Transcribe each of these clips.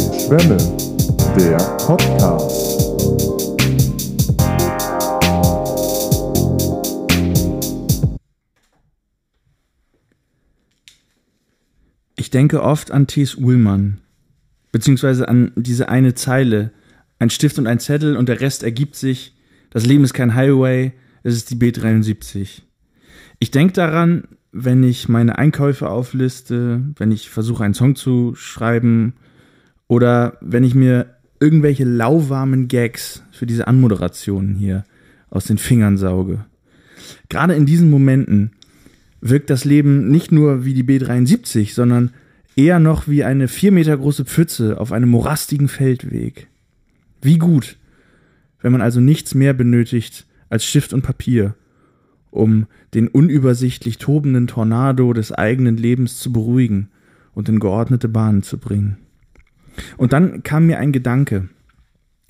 Schwämme, der Podcast. Ich denke oft an T.S. Ullmann, beziehungsweise an diese eine Zeile. Ein Stift und ein Zettel und der Rest ergibt sich. Das Leben ist kein Highway, es ist die B73. Ich denke daran, wenn ich meine Einkäufe aufliste, wenn ich versuche, einen Song zu schreiben oder wenn ich mir irgendwelche lauwarmen Gags für diese Anmoderationen hier aus den Fingern sauge. Gerade in diesen Momenten wirkt das Leben nicht nur wie die B73, sondern eher noch wie eine vier Meter große Pfütze auf einem morastigen Feldweg. Wie gut, wenn man also nichts mehr benötigt als Stift und Papier, um den unübersichtlich tobenden Tornado des eigenen Lebens zu beruhigen und in geordnete Bahnen zu bringen. Und dann kam mir ein Gedanke,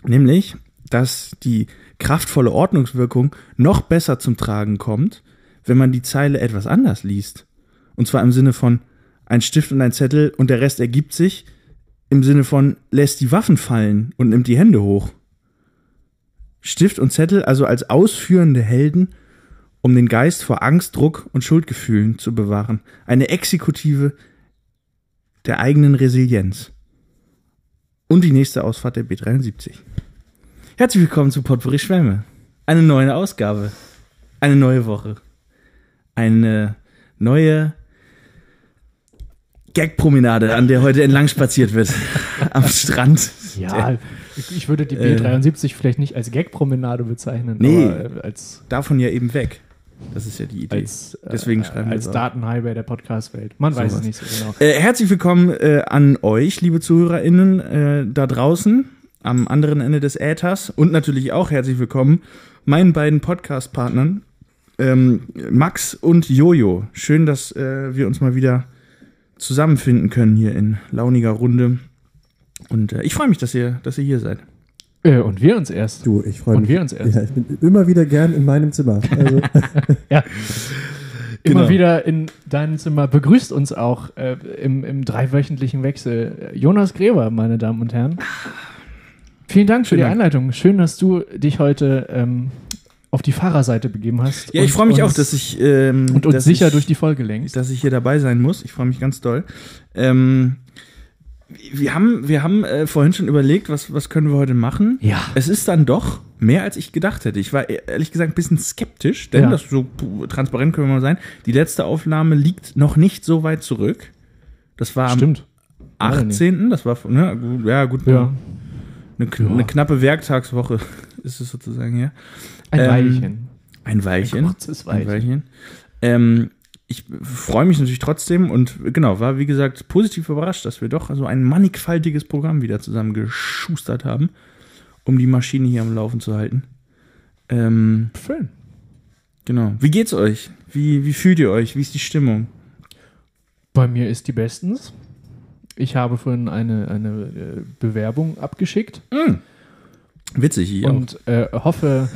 nämlich, dass die kraftvolle Ordnungswirkung noch besser zum Tragen kommt, wenn man die Zeile etwas anders liest. Und zwar im Sinne von ein Stift und ein Zettel und der Rest ergibt sich, im Sinne von lässt die Waffen fallen und nimmt die Hände hoch. Stift und Zettel also als ausführende Helden, um den Geist vor Angst, Druck und Schuldgefühlen zu bewahren. Eine Exekutive der eigenen Resilienz. Und die nächste Ausfahrt der B73. Herzlich willkommen zu Potpourri Schwämme. Eine neue Ausgabe. Eine neue Woche. Eine neue Gagpromenade, an der heute entlang spaziert wird. Am Strand. Ja, ich würde die B73 vielleicht nicht als Gagpromenade bezeichnen, Nee. aber äh, als, Davon ja eben weg. Das ist ja die Idee. als, äh, Deswegen schreiben wir als. Datenhighway der Podcast-Welt. Man weiß Sowas. es nicht so genau. Äh, herzlich willkommen äh, an euch, liebe ZuhörerInnen, äh, da draußen am anderen Ende des Äthers und natürlich auch herzlich willkommen meinen beiden Podcast-Partnern, ähm, Max und Jojo. Schön, dass äh, wir uns mal wieder zusammenfinden können hier in launiger Runde. Und äh, ich freue mich, dass ihr, dass ihr hier seid. Äh, und wir uns erst. Du, ich freue Und mich. wir uns erst. Ja, ich bin immer wieder gern in meinem Zimmer. Also, Ja. Immer Genau. wieder in deinem Zimmer begrüßt uns auch äh, im, im dreiwöchentlichen Wechsel Jonas Gräber, meine Damen und Herren. Vielen Dank für Vielen die Dank. Einleitung. Schön, dass du dich heute ähm, auf die Fahrerseite begeben hast. Ja, ich und freue mich uns- auch, dass ich ähm, und uns dass sicher ich, durch die Folge lenkst. dass ich hier dabei sein muss. Ich freue mich ganz doll. Ähm, wir haben, wir haben äh, vorhin schon überlegt, was, was können wir heute machen. Ja. Es ist dann doch mehr, als ich gedacht hätte. Ich war e- ehrlich gesagt ein bisschen skeptisch, denn Ja. das so transparent können wir mal sein. Die letzte Aufnahme liegt noch nicht so weit zurück. Das war Stimmt. am 18. Das war, ne, gut, ja, gut, Ja. eine, eine knappe Werktagswoche ist es sozusagen, ja. Ein Ähm, Weilchen. Ein Weilchen. Ein kurzes Ein Weilchen. Weilchen. Ähm, ich freue mich natürlich trotzdem und genau, war wie gesagt positiv überrascht, dass wir doch so ein mannigfaltiges Programm wieder zusammengeschustert haben, um die Maschine hier am Laufen zu halten. Ähm, Schön. genau. Wie geht's euch? Wie, wie fühlt ihr euch? Wie ist die Stimmung? Bei mir ist die bestens. Ich habe vorhin eine, eine äh, Bewerbung abgeschickt Witzig, ich auch. und äh, hoffe,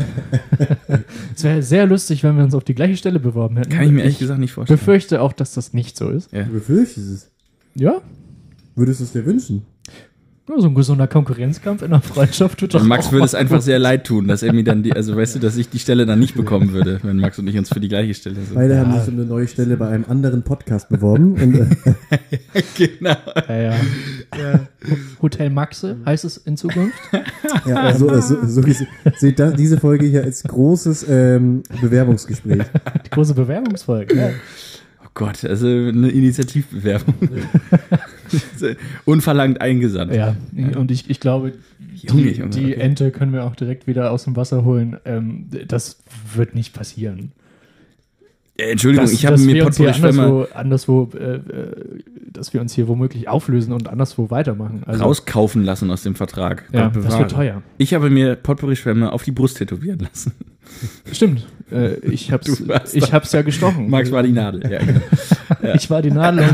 es wäre sehr lustig, wenn wir uns auf die gleiche Stelle beworben hätten. Kann ich mir ehrlich gesagt nicht vorstellen. befürchte auch, dass das nicht so ist. Ja. du befürchtest es. Ja, Würdest du es dir wünschen? Nur so ein gesunder Konkurrenzkampf in der Freundschaft tut doch Max auch würde es einfach gut. sehr leid tun, dass er mir dann die, also weißt du, dass ich die Stelle dann nicht bekommen würde, wenn Max und ich uns für die gleiche Stelle sind. Beide haben sich um eine neue Stelle bei einem anderen Podcast beworben. Und, äh, genau. Ja, ja. Hotel Maxe heißt es in Zukunft. ja, so, so, so, seht da, diese Folge hier als großes ähm, Bewerbungsgespräch. Die große Bewerbungsfolge. Ja. Gott, also eine Initiativbewerbung. Unverlangt eingesandt. Ja, und ich, ich glaube, Junge, die, Junge, die okay. Ente können wir auch direkt wieder aus dem Wasser holen. Ähm, das wird nicht passieren. Äh, Entschuldigung, Dass- ich habe mir Potpourri Schwämme anderswo, anderswo äh, äh, dass wir uns hier womöglich auflösen und anderswo weitermachen. Also, rauskaufen lassen aus dem Vertrag. ja, Gott das wird teuer. Ich habe mir Potpourri Schwämme auf die Brust tätowieren lassen. Stimmt. Äh, ich ich hab's ja gestochen. Max war die Nadel. Ja, genau. Ich war die Nadel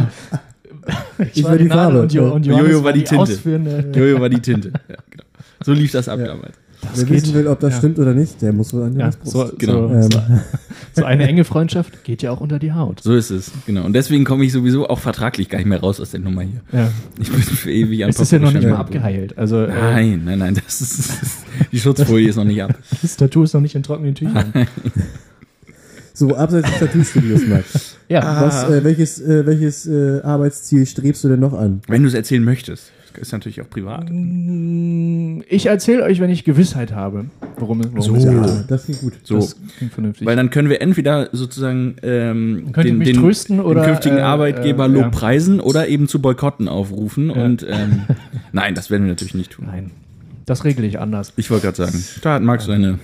und ich, war die, die Nadel Farbe. und, jo und Jojo war die Tinte. ausführende. Jojo war die Tinte. Ja, genau. So lief das ab Ja. damals. Das Wer geht. wissen will, ob das Ja. stimmt oder nicht, der muss wohl an die Ja, Brust. so, Genau. so, Ähm, so, eine enge Freundschaft geht ja auch unter die Haut. So ist es, genau. Und deswegen komme ich sowieso auch vertraglich gar nicht mehr raus aus der Nummer hier. Ja. Ich bin für ewig an Es ist ja noch nicht mal abgeheilt. Also äh, Nein, nein, nein, das ist, die Schutzfolie ist noch nicht ab. das Tattoo ist noch nicht in trockenen Tüchern. So, abseits des Tattoo-Studios, Max. Ja. Was, äh, welches äh, welches äh, Arbeitsziel strebst du denn noch an? Wenn du es erzählen möchtest. Ist natürlich auch privat. Mm, Ich erzähle euch, wenn ich Gewissheit habe, worum, es- worum es So. geht. Ja, das klingt gut. So, Das klingt vernünftig. weil dann können wir entweder sozusagen ähm, den, den, trösten oder, den künftigen äh, Arbeitgeber äh, Lob ja. preisen oder eben zu Boykotten aufrufen. Ja. Und ähm, nein, das werden wir natürlich nicht tun. Nein, das regle ich anders. Ich wollte gerade sagen, da hat Max seine.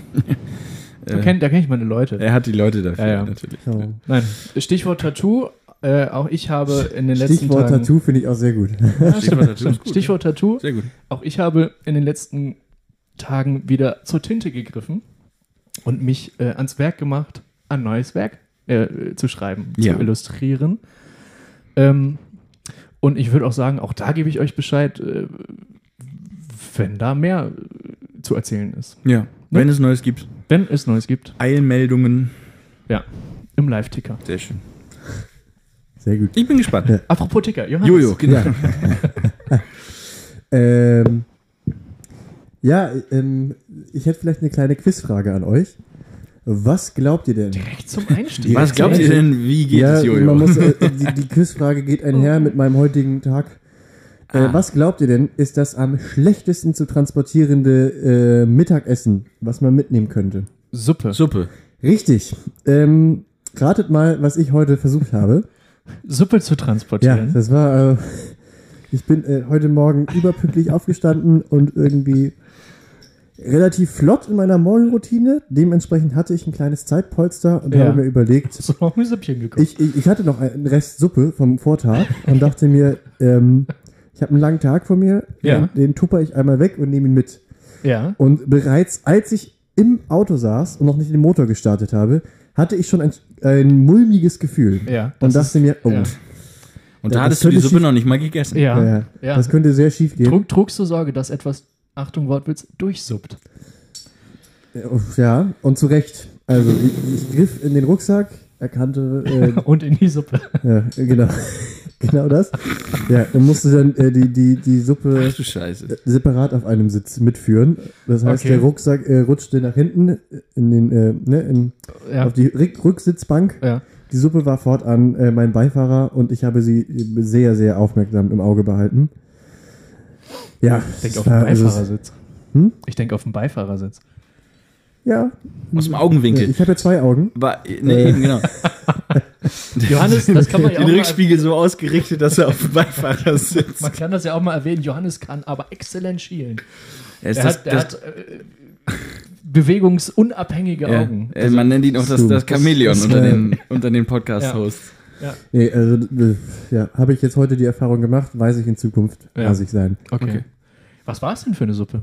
Da kenne kenn ich meine Leute. Er hat die Leute dafür, Ja, ja. natürlich. Ja. Nein, Stichwort Tattoo. Äh, auch ich habe in den letzten Stichwort Tagen... Tattoo finde ich auch sehr gut. Ja, Stichwort Tattoo gut, Stichwort Tattoo. Sehr gut. Auch ich habe in den letzten Tagen wieder zur Tinte gegriffen und mich äh, ans Werk gemacht, ein neues Werk äh, zu schreiben, Ja. zu illustrieren. Ähm, und ich würde auch sagen, auch da gebe ich euch Bescheid, äh, wenn da mehr äh, zu erzählen ist. Ja, wenn es Neues gibt. Wenn es Neues gibt, Eilmeldungen. ja, im Live-Ticker. Sehr schön. Sehr gut. Ich bin gespannt. Ja. Apropos Ticker, Johannes. Jojo, genau. Ja. ähm, ja, ähm, ich hätte vielleicht eine kleine Quizfrage an euch. Was glaubt ihr denn? Direkt zum Einstieg. Was glaubt ihr denn, wie geht ja, es, Jojo? Man muss, äh, die, die Quizfrage geht einher mit meinem heutigen Tag. Äh, Ah. Was glaubt ihr denn, ist das am schlechtesten zu transportierende äh, Mittagessen, was man mitnehmen könnte? Suppe. Suppe. Richtig. Ähm, ratet mal, was ich heute versucht habe. Suppe zu Ja, transportieren. das war. Äh, ich bin äh, heute Morgen überpünktlich aufgestanden und irgendwie relativ flott in meiner Morgenroutine. Dementsprechend hatte ich ein kleines Zeitpolster und Ja. habe mir überlegt, so noch ein Süppchen gekocht. ich, ich, ich hatte noch einen Rest Suppe vom Vortag und dachte mir, ähm, ich habe einen langen Tag vor mir, Ja. den tupper ich einmal weg und nehme ihn mit. ja. Und bereits als ich im Auto saß und noch nicht den Motor gestartet habe, hatte ich schon ein, ein mulmiges Gefühl. Ja, Und das dachte mir, oh, ja. Und da hattest du die Suppe noch nicht mal gegessen. Ja, ja, ja. das könnte sehr schief gehen. Trug, trugst du Sorge, dass etwas, Achtung, Wortwitz, durchsuppt? Ja, und zu Recht. Also ich, ich griff in den Rucksack, erkannte, äh, Und in die Suppe. ja, genau, genau das. Ja, und musste dann äh, die, die, die Suppe Ach du separat auf einem Sitz mitführen. Das heißt, Okay. der Rucksack äh, rutschte nach hinten in den, äh, ne, in, Ja. auf die Rück Rücksitzbank. ja. Die Suppe war fortan äh, mein Beifahrer und ich habe sie sehr, sehr aufmerksam im Auge behalten. Ja, Ich denke es auf den also Beifahrersitz. Hm? Ich denke auf den Beifahrersitz. Ja, Aus dem ja, Augenwinkel. ich habe ja zwei Augen. War, ne, Äh. eben, genau. Johannes, das kann man ja auch Den mal, Rückspiegel so ausgerichtet, dass er auf dem Beifahrer sitzt. man kann das ja auch mal erwähnen. Johannes kann aber exzellent schielen. Ja, ist Er das, hat, er hat äh, bewegungsunabhängige ja, Augen. äh, man nennt ihn auch das, das Chamäleon Das- unter äh, den, unter den Podcast-Hosts. Nee, also, äh, ja, habe ich jetzt heute die Erfahrung gemacht, weiß ich in Zukunft, Ja. ich sein. Okay. Okay. Was war es denn für eine Suppe?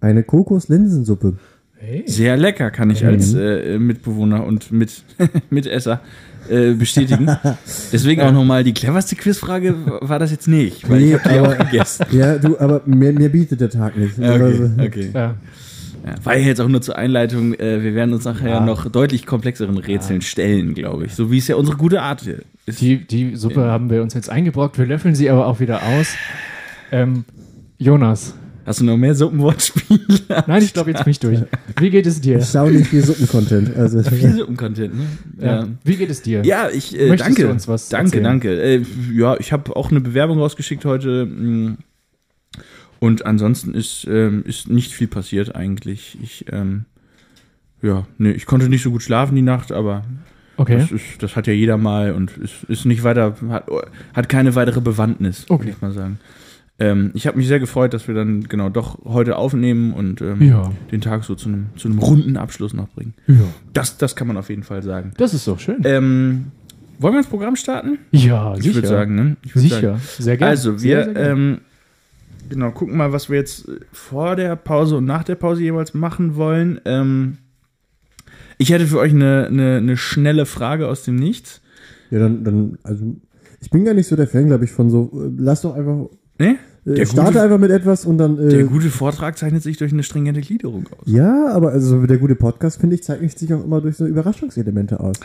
Eine Kokos-Linsensuppe. Hey. Sehr lecker, kann ich als äh, Mitbewohner und mit, Mitesser äh, bestätigen. Deswegen auch nochmal die cleverste Quizfrage war das jetzt nicht, weil Nee, ich habe die aber- auch gegessen. Ja, du, aber mir, mir bietet der Tag nicht. Ja, Also, okay, okay. Ja. Ja, war ja jetzt auch nur zur Einleitung. Äh, wir werden uns nachher Ja. noch deutlich komplexeren Rätseln stellen, glaube ich. So wie es ja unsere gute Art ist. Die, die Suppe haben wir uns jetzt eingebrockt. Wir löffeln sie aber auch wieder aus. Ähm, Jonas. Hast du noch mehr Suppenwortspiele? Nein, ich glaube jetzt mich durch. Wie geht es dir? Erstaunlich viel Suppencontent. Also, Viel Suppencontent, ne? Ja. Wie geht es dir? Ja, ich äh, Möchtest danke. du uns was danke, erzählen? danke. Äh, ja, ich habe auch eine Bewerbung rausgeschickt heute. mh, Und ansonsten ist, ähm, ist nicht viel passiert eigentlich. Ich, ähm, ja, nee, ich konnte nicht so gut schlafen die Nacht, aber Okay. das, ist, das hat ja jeder mal und ist, ist nicht weiter, hat, hat keine weitere Bewandtnis, Okay. würde ich mal sagen. Ähm, ich habe mich sehr gefreut, dass wir dann genau doch heute aufnehmen und ähm, Ja. den Tag so zu einem, zu einem runden Abschluss noch bringen. Ja. Das, das kann man auf jeden Fall sagen. Das ist doch schön. Ähm, wollen wir ins Programm starten? ja, Ich sicher. würde sagen, ne? Ich würd sicher. Sagen. Sehr gerne. Also, sehr, wir sehr gerne. ähm, genau gucken mal, was wir jetzt äh, vor der Pause und nach der Pause jeweils machen wollen. Ähm, ich hätte für euch eine, eine, eine schnelle Frage aus dem Nichts. ja, dann, dann, also, ich bin gar nicht so der Fan, glaube ich, von so, äh, lass doch einfach, Ne? äh, Der starte gute- einfach mit etwas und dann. Äh, Der gute Vortrag zeichnet sich durch eine stringente Gliederung aus. ja, aber also der gute Podcast, finde ich, zeichnet sich auch immer durch so Überraschungselemente aus.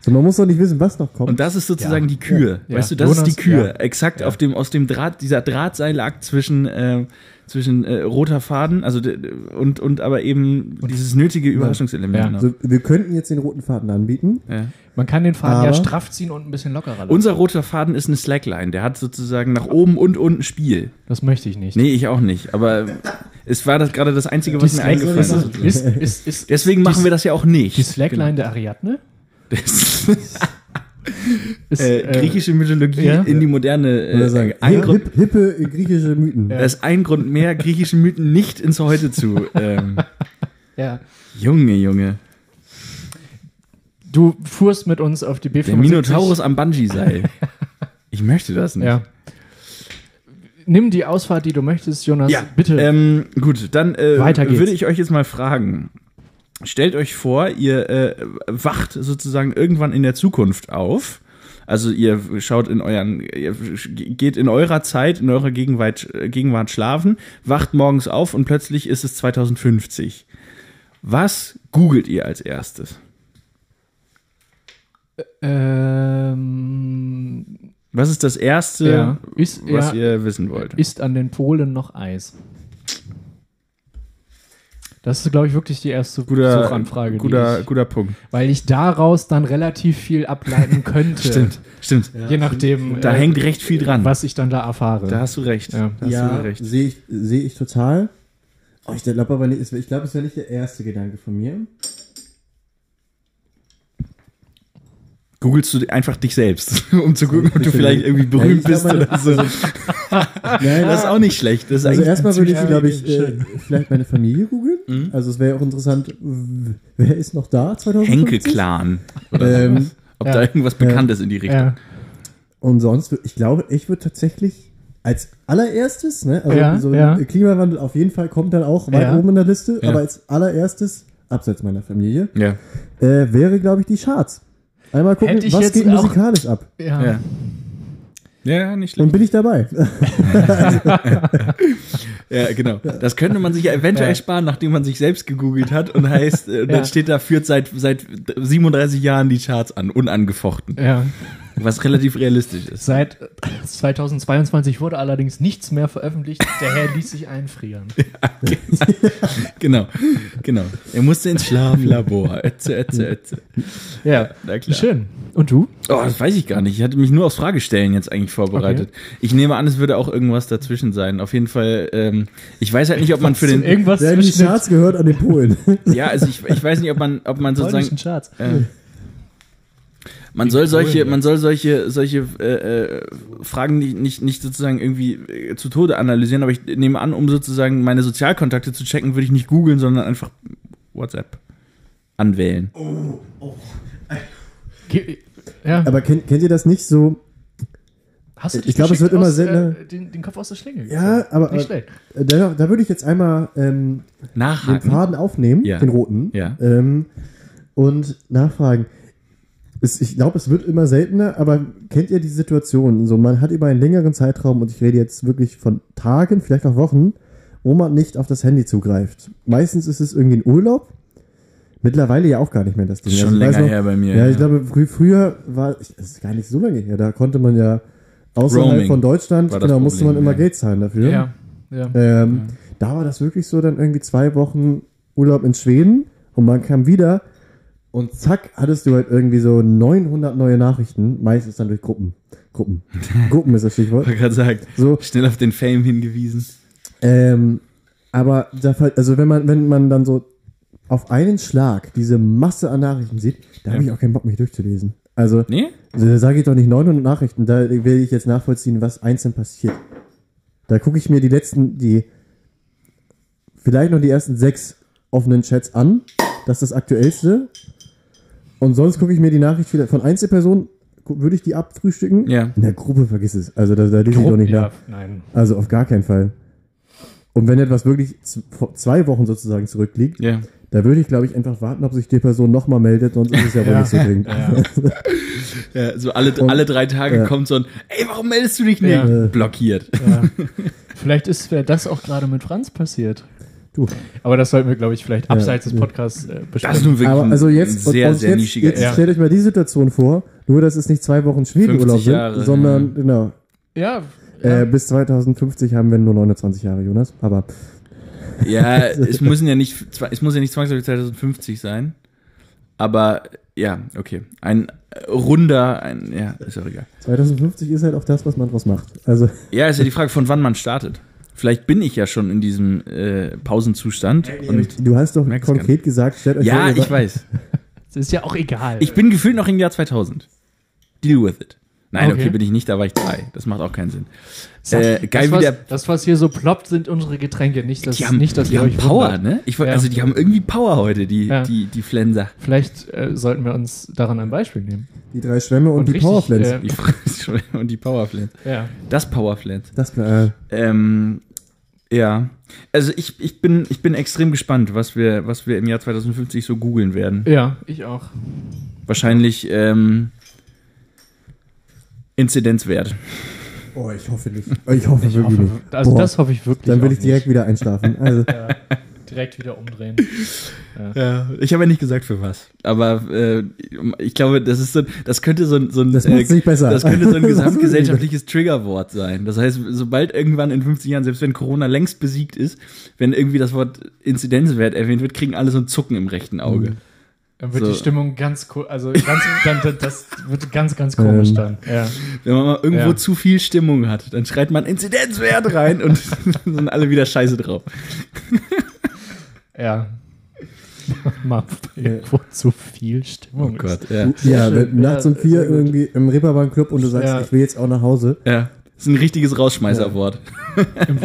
So, man muss doch nicht wissen, was noch kommt. Und das ist sozusagen die Kühe. Ja. Weißt du, Ja. das ist Jonas, die Kühe. ja. Exakt auf dem, aus dem Draht, dieser Drahtseilakt zwischen, äh, zwischen äh, roter Faden, also und, und aber eben dieses nötige Überraschungselement. Ja. genau. also, wir könnten jetzt den roten Faden anbieten. Ja. Man kann den Faden ja straff ziehen und ein bisschen lockerer lassen. Unser roter Faden ist eine Slackline. Der hat sozusagen nach oben und unten Spiel. das möchte ich nicht. Nee, ich auch nicht. Aber es war das gerade das Einzige, was mir eingefallen ist. ist, ist, ist Deswegen machen wir das ja auch nicht. die Slackline der Ariadne? Das, Ist, äh, äh, griechische Mythologie ja. in die moderne. Oder Äh, sagen, ein Grund, hip, hippe äh, griechische Mythen. Da ist ein Grund mehr, griechische Mythen nicht ins Heute zu. Ähm, ja. Junge, Junge. Du fuhrst mit uns auf die B75. Der Minotaurus am Bungee-Seil. Ich möchte das nicht. Ja. Nimm die Ausfahrt, die du möchtest, Jonas. Ja, bitte. Ähm, gut, dann äh, Weiter geht's. würde ich euch jetzt mal fragen. Stellt euch vor, ihr äh, wacht sozusagen irgendwann in der Zukunft auf. Also ihr schaut in euren, ihr geht in eurer Zeit, in eurer Gegenwart, äh, Gegenwart schlafen, wacht morgens auf und plötzlich ist es 2050. Was googelt ihr als erstes? ähm, Was ist das erste, ja. Ist, was ja, ihr wissen wollt? ist an den Polen noch Eis? Das ist, glaube ich, wirklich die erste Guter, Suchanfrage. die guter, ich, guter Punkt. weil ich daraus dann relativ viel ableiten könnte. Stimmt, stimmt. Je nachdem, Da äh, hängt recht viel dran. was ich dann da erfahre. Da hast du recht. Ja. Da hast Ja, du recht. sehe ich, sehe ich total. Oh, ich glaube aber nicht, ich glaube, es wäre nicht der erste Gedanke von mir. Googlest du einfach dich selbst, um zu gucken, ob du vielleicht irgendwie Ja, berühmt bist meine- oder so. Nein, Das ist auch nicht schlecht. Das ist Also eigentlich erstmal würde ich, glaube ich, äh, schön. vielleicht meine Familie googeln. Mhm. Also es wäre auch interessant, wer ist noch da 2050? Henke-Clan. Ähm. Ob ja. da irgendwas Bekanntes in die Richtung. ja. und sonst, ich glaube, ich würde tatsächlich als allererstes, ne, also Ja, so ja. Klimawandel auf jeden Fall kommt dann auch weit Ja. oben in der Liste, Ja. aber als allererstes, abseits meiner Familie, Ja. äh, wäre, glaube ich, die Charts. Einmal gucken, Hätte ich was jetzt geht auch- musikalisch ab. Ja. Ja. Ja, nicht Und schlecht. bin ich dabei. Ja, genau. Das könnte man sich ja eventuell Ja. sparen, nachdem man sich selbst gegoogelt hat und heißt, äh, dann Ja. steht da, führt seit, seit 37 Jahren die Charts an, unangefochten. ja. Was relativ realistisch ist. Seit 2022 wurde allerdings nichts mehr veröffentlicht. Der Herr ließ sich einfrieren. Genau, genau. Er musste ins Schlaflabor. Ötze, ötze, ötze. Ja, Na klar. schön. Und du? Oh, das weiß ich gar nicht. Ich hatte mich nur aufs Fragestellen jetzt eigentlich vorbereitet. Ich nehme an, es würde auch irgendwas dazwischen sein. Auf jeden Fall, ähm, ich weiß halt nicht, ob man für den, irgendwas zwischen den Charts gehört an den Polen. ja, also ich, ich weiß nicht, ob man, ob man sozusagen, polnischen Charts. äh, man soll solche, man soll solche, solche äh, äh, Fragen nicht, nicht, nicht sozusagen irgendwie äh, zu Tode analysieren, aber ich nehme an, um sozusagen meine Sozialkontakte zu checken, würde ich nicht googeln, sondern einfach WhatsApp anwählen. Ge- Ja, Aber kennt, kennt ihr das nicht so? hast du dich ich glaub, es wird immer aus, seltener. Äh, den, den Kopf aus der Schlinge Ja, gezogen. aber Nicht äh, schlecht. da, da würde ich jetzt einmal ähm, den. Faden aufnehmen, Ja. den roten, Ja. ähm, und nachfragen. Es, ich glaube, es wird immer seltener, aber kennt ihr die Situation? So, man hat über einen längeren Zeitraum, und ich rede jetzt wirklich von Tagen, vielleicht auch Wochen, wo man nicht auf das Handy zugreift. Meistens ist es irgendwie ein Urlaub. Mittlerweile ja auch gar nicht mehr das Ding. Schon Also länger noch- her bei mir. Ja, ich glaube, frü früher war, das ist gar nicht so lange her, da konnte man ja außerhalb Roaming von Deutschland, genau, musste man Problem, immer ja. Geld zahlen dafür. Ja, ja. Ähm, Da war das wirklich so, dann irgendwie zwei Wochen Urlaub in Schweden und man kam wieder und zack, hattest du halt irgendwie so 900 neue Nachrichten, meistens dann durch Gruppen. Gruppen. Gruppen ist das Stichwort. Ich gerade sagen, So, schnell auf den Fame hingewiesen. ähm, aber da, also wenn man, wenn man dann so auf einen Schlag diese Masse an Nachrichten sieht, da habe ich auch keinen Bock, mich durchzulesen. Also, Nee? da sage ich doch nicht 900 Nachrichten, da will ich jetzt nachvollziehen, was einzeln passiert. Da gucke ich mir die letzten, die, vielleicht noch die ersten sechs offenen Chats an. Das ist das aktuellste. Und sonst gucke ich mir die Nachricht wieder von Einzelpersonen, würde ich die abfrühstücken? Ja. In der Gruppe vergiss es. Also da, da lese ich doch nicht ja, nach. nein. Also auf gar keinen Fall. Und wenn etwas wirklich zwei Wochen sozusagen zurückliegt, Ja. da würde ich, glaube ich, einfach warten, ob sich die Person nochmal meldet, sonst ist es ja wohl Ja. nicht so dringend. ja so alle, Und- alle drei Tage ja. kommt so ein, ey, warum meldest du dich nicht? Ja. Blockiert. Ja. Vielleicht ist das auch gerade mit Franz passiert. Du. Aber das sollten wir, glaube ich, vielleicht abseits des ja. Podcasts äh, Das ist besprechen. nun wirklich Aber ein also jetzt, sehr, und sehr jetzt, nischiger jetzt Ja. stellt euch mal die Situation vor, nur dass es nicht zwei Wochen Schwedenurlaub 50 sind, sondern, ja. genau, ja, äh, bis 2050 haben wir nur 29 Jahre, Jonas, aber Ja, es müssen ja nicht, es muss ja nicht zwangsläufig 2050 sein. Aber ja, okay. Ein äh, runder, ein, ja, ist auch egal. 2050 ist halt auch das, was man draus macht. Also, Ja, ist ja die Frage, von wann man startet. Vielleicht bin ich ja schon in diesem äh, Pausenzustand. Und du hast doch konkret gesagt, stellt euch ja, ich weiß. es ist ja auch egal. Ich bin gefühlt noch im Jahr 2000. Deal with it. Nein, okay, Okay. bin ich nicht, da war ich drei. Das macht auch keinen Sinn. Sag, Äh, geil, das, wie was, der. das, was hier so ploppt, sind unsere Getränke. Nicht, dass, Die haben, nicht, dass die ihr haben euch Power, wundert. ne? Ich, Ja. Also die haben irgendwie Power heute, die, Ja. die, die Flenser. Vielleicht äh, sollten wir uns daran ein Beispiel nehmen. die drei Schwämme und, Und die richtig, Powerflens. äh, Die und die Powerflens. Ja. Das Powerflens. das, äh, Ähm, ja. Also ich, ich, bin, ich bin extrem gespannt, was wir, was wir im Jahr 2050 so googeln werden. ja, ich auch. Wahrscheinlich ähm, Inzidenzwert. oh, ich hoffe nicht. Ich hoffe Ich wirklich hoffe, nicht. also Boah, das hoffe ich wirklich. Dann will auch ich direkt wieder einschlafen. Also, nicht. Ja, direkt wieder umdrehen. Ja, ich habe ja nicht gesagt für was. Aber äh, ich glaube, das ist so, das könnte so ein, so ein, Das macht's nicht besser. das könnte so ein gesamtgesellschaftliches Triggerwort sein. Das heißt, sobald irgendwann in 50 Jahren, selbst wenn Corona längst besiegt ist, wenn irgendwie das Wort Inzidenzwert erwähnt wird, kriegen alle so ein Zucken im rechten Auge. Dann wird So. die Stimmung ganz ko- also ganz, dann, das wird ganz, ganz komisch Ähm. dann. Ja. Wenn man mal irgendwo Ja. zu viel Stimmung hat, dann schreit man Inzidenzwert rein und sind alle wieder scheiße drauf. Ja. Mal irgendwo zu viel Stimmung. Oh Gott, ja. ja, wenn, nachts Ja, um vier irgendwie im Reeperbahn Club und du sagst, Ja. ich will jetzt auch nach Hause. Ja. Das ist ein richtiges Rausschmeißerwort.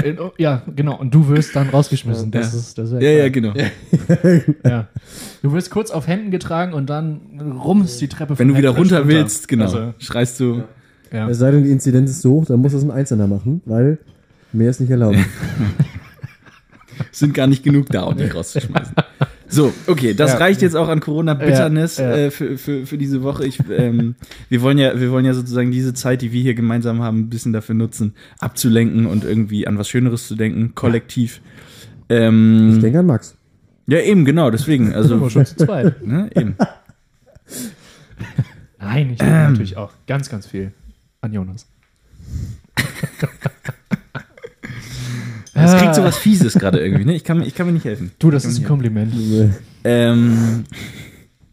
In- oh, ja, genau. Und du wirst dann rausgeschmissen. Das Ja. ist, das ist Ja, ja, genau. ja. Du wirst kurz auf Händen getragen und dann rums die Treppe Wenn du wieder Heckflash runter willst, genau, Also, schreist du. ja. Es sei denn, die Inzidenz ist so hoch, dann muss es ein Einzelner machen, weil mehr ist nicht erlaubt. sind gar nicht genug da, um dich rauszuschmeißen. So, okay, das Ja. reicht jetzt auch an Corona-Bitterness Ja, ja. äh, für, für, für diese Woche. Ich, ähm, wir, wollen ja, wir wollen ja sozusagen diese Zeit, die wir hier gemeinsam haben, ein bisschen dafür nutzen, abzulenken und irgendwie an was Schöneres zu denken, kollektiv. Ähm, Ich denke an Max. ja, eben, genau, deswegen. Also, wir schon zu zweit. ne, eben. Nein, ich denke natürlich auch ganz, ganz viel an Jonas. Es kriegt so was Fieses gerade irgendwie, ne? Ich kann, mir- ich kann mir nicht helfen. Du, das ist ein Kompliment. Ähm,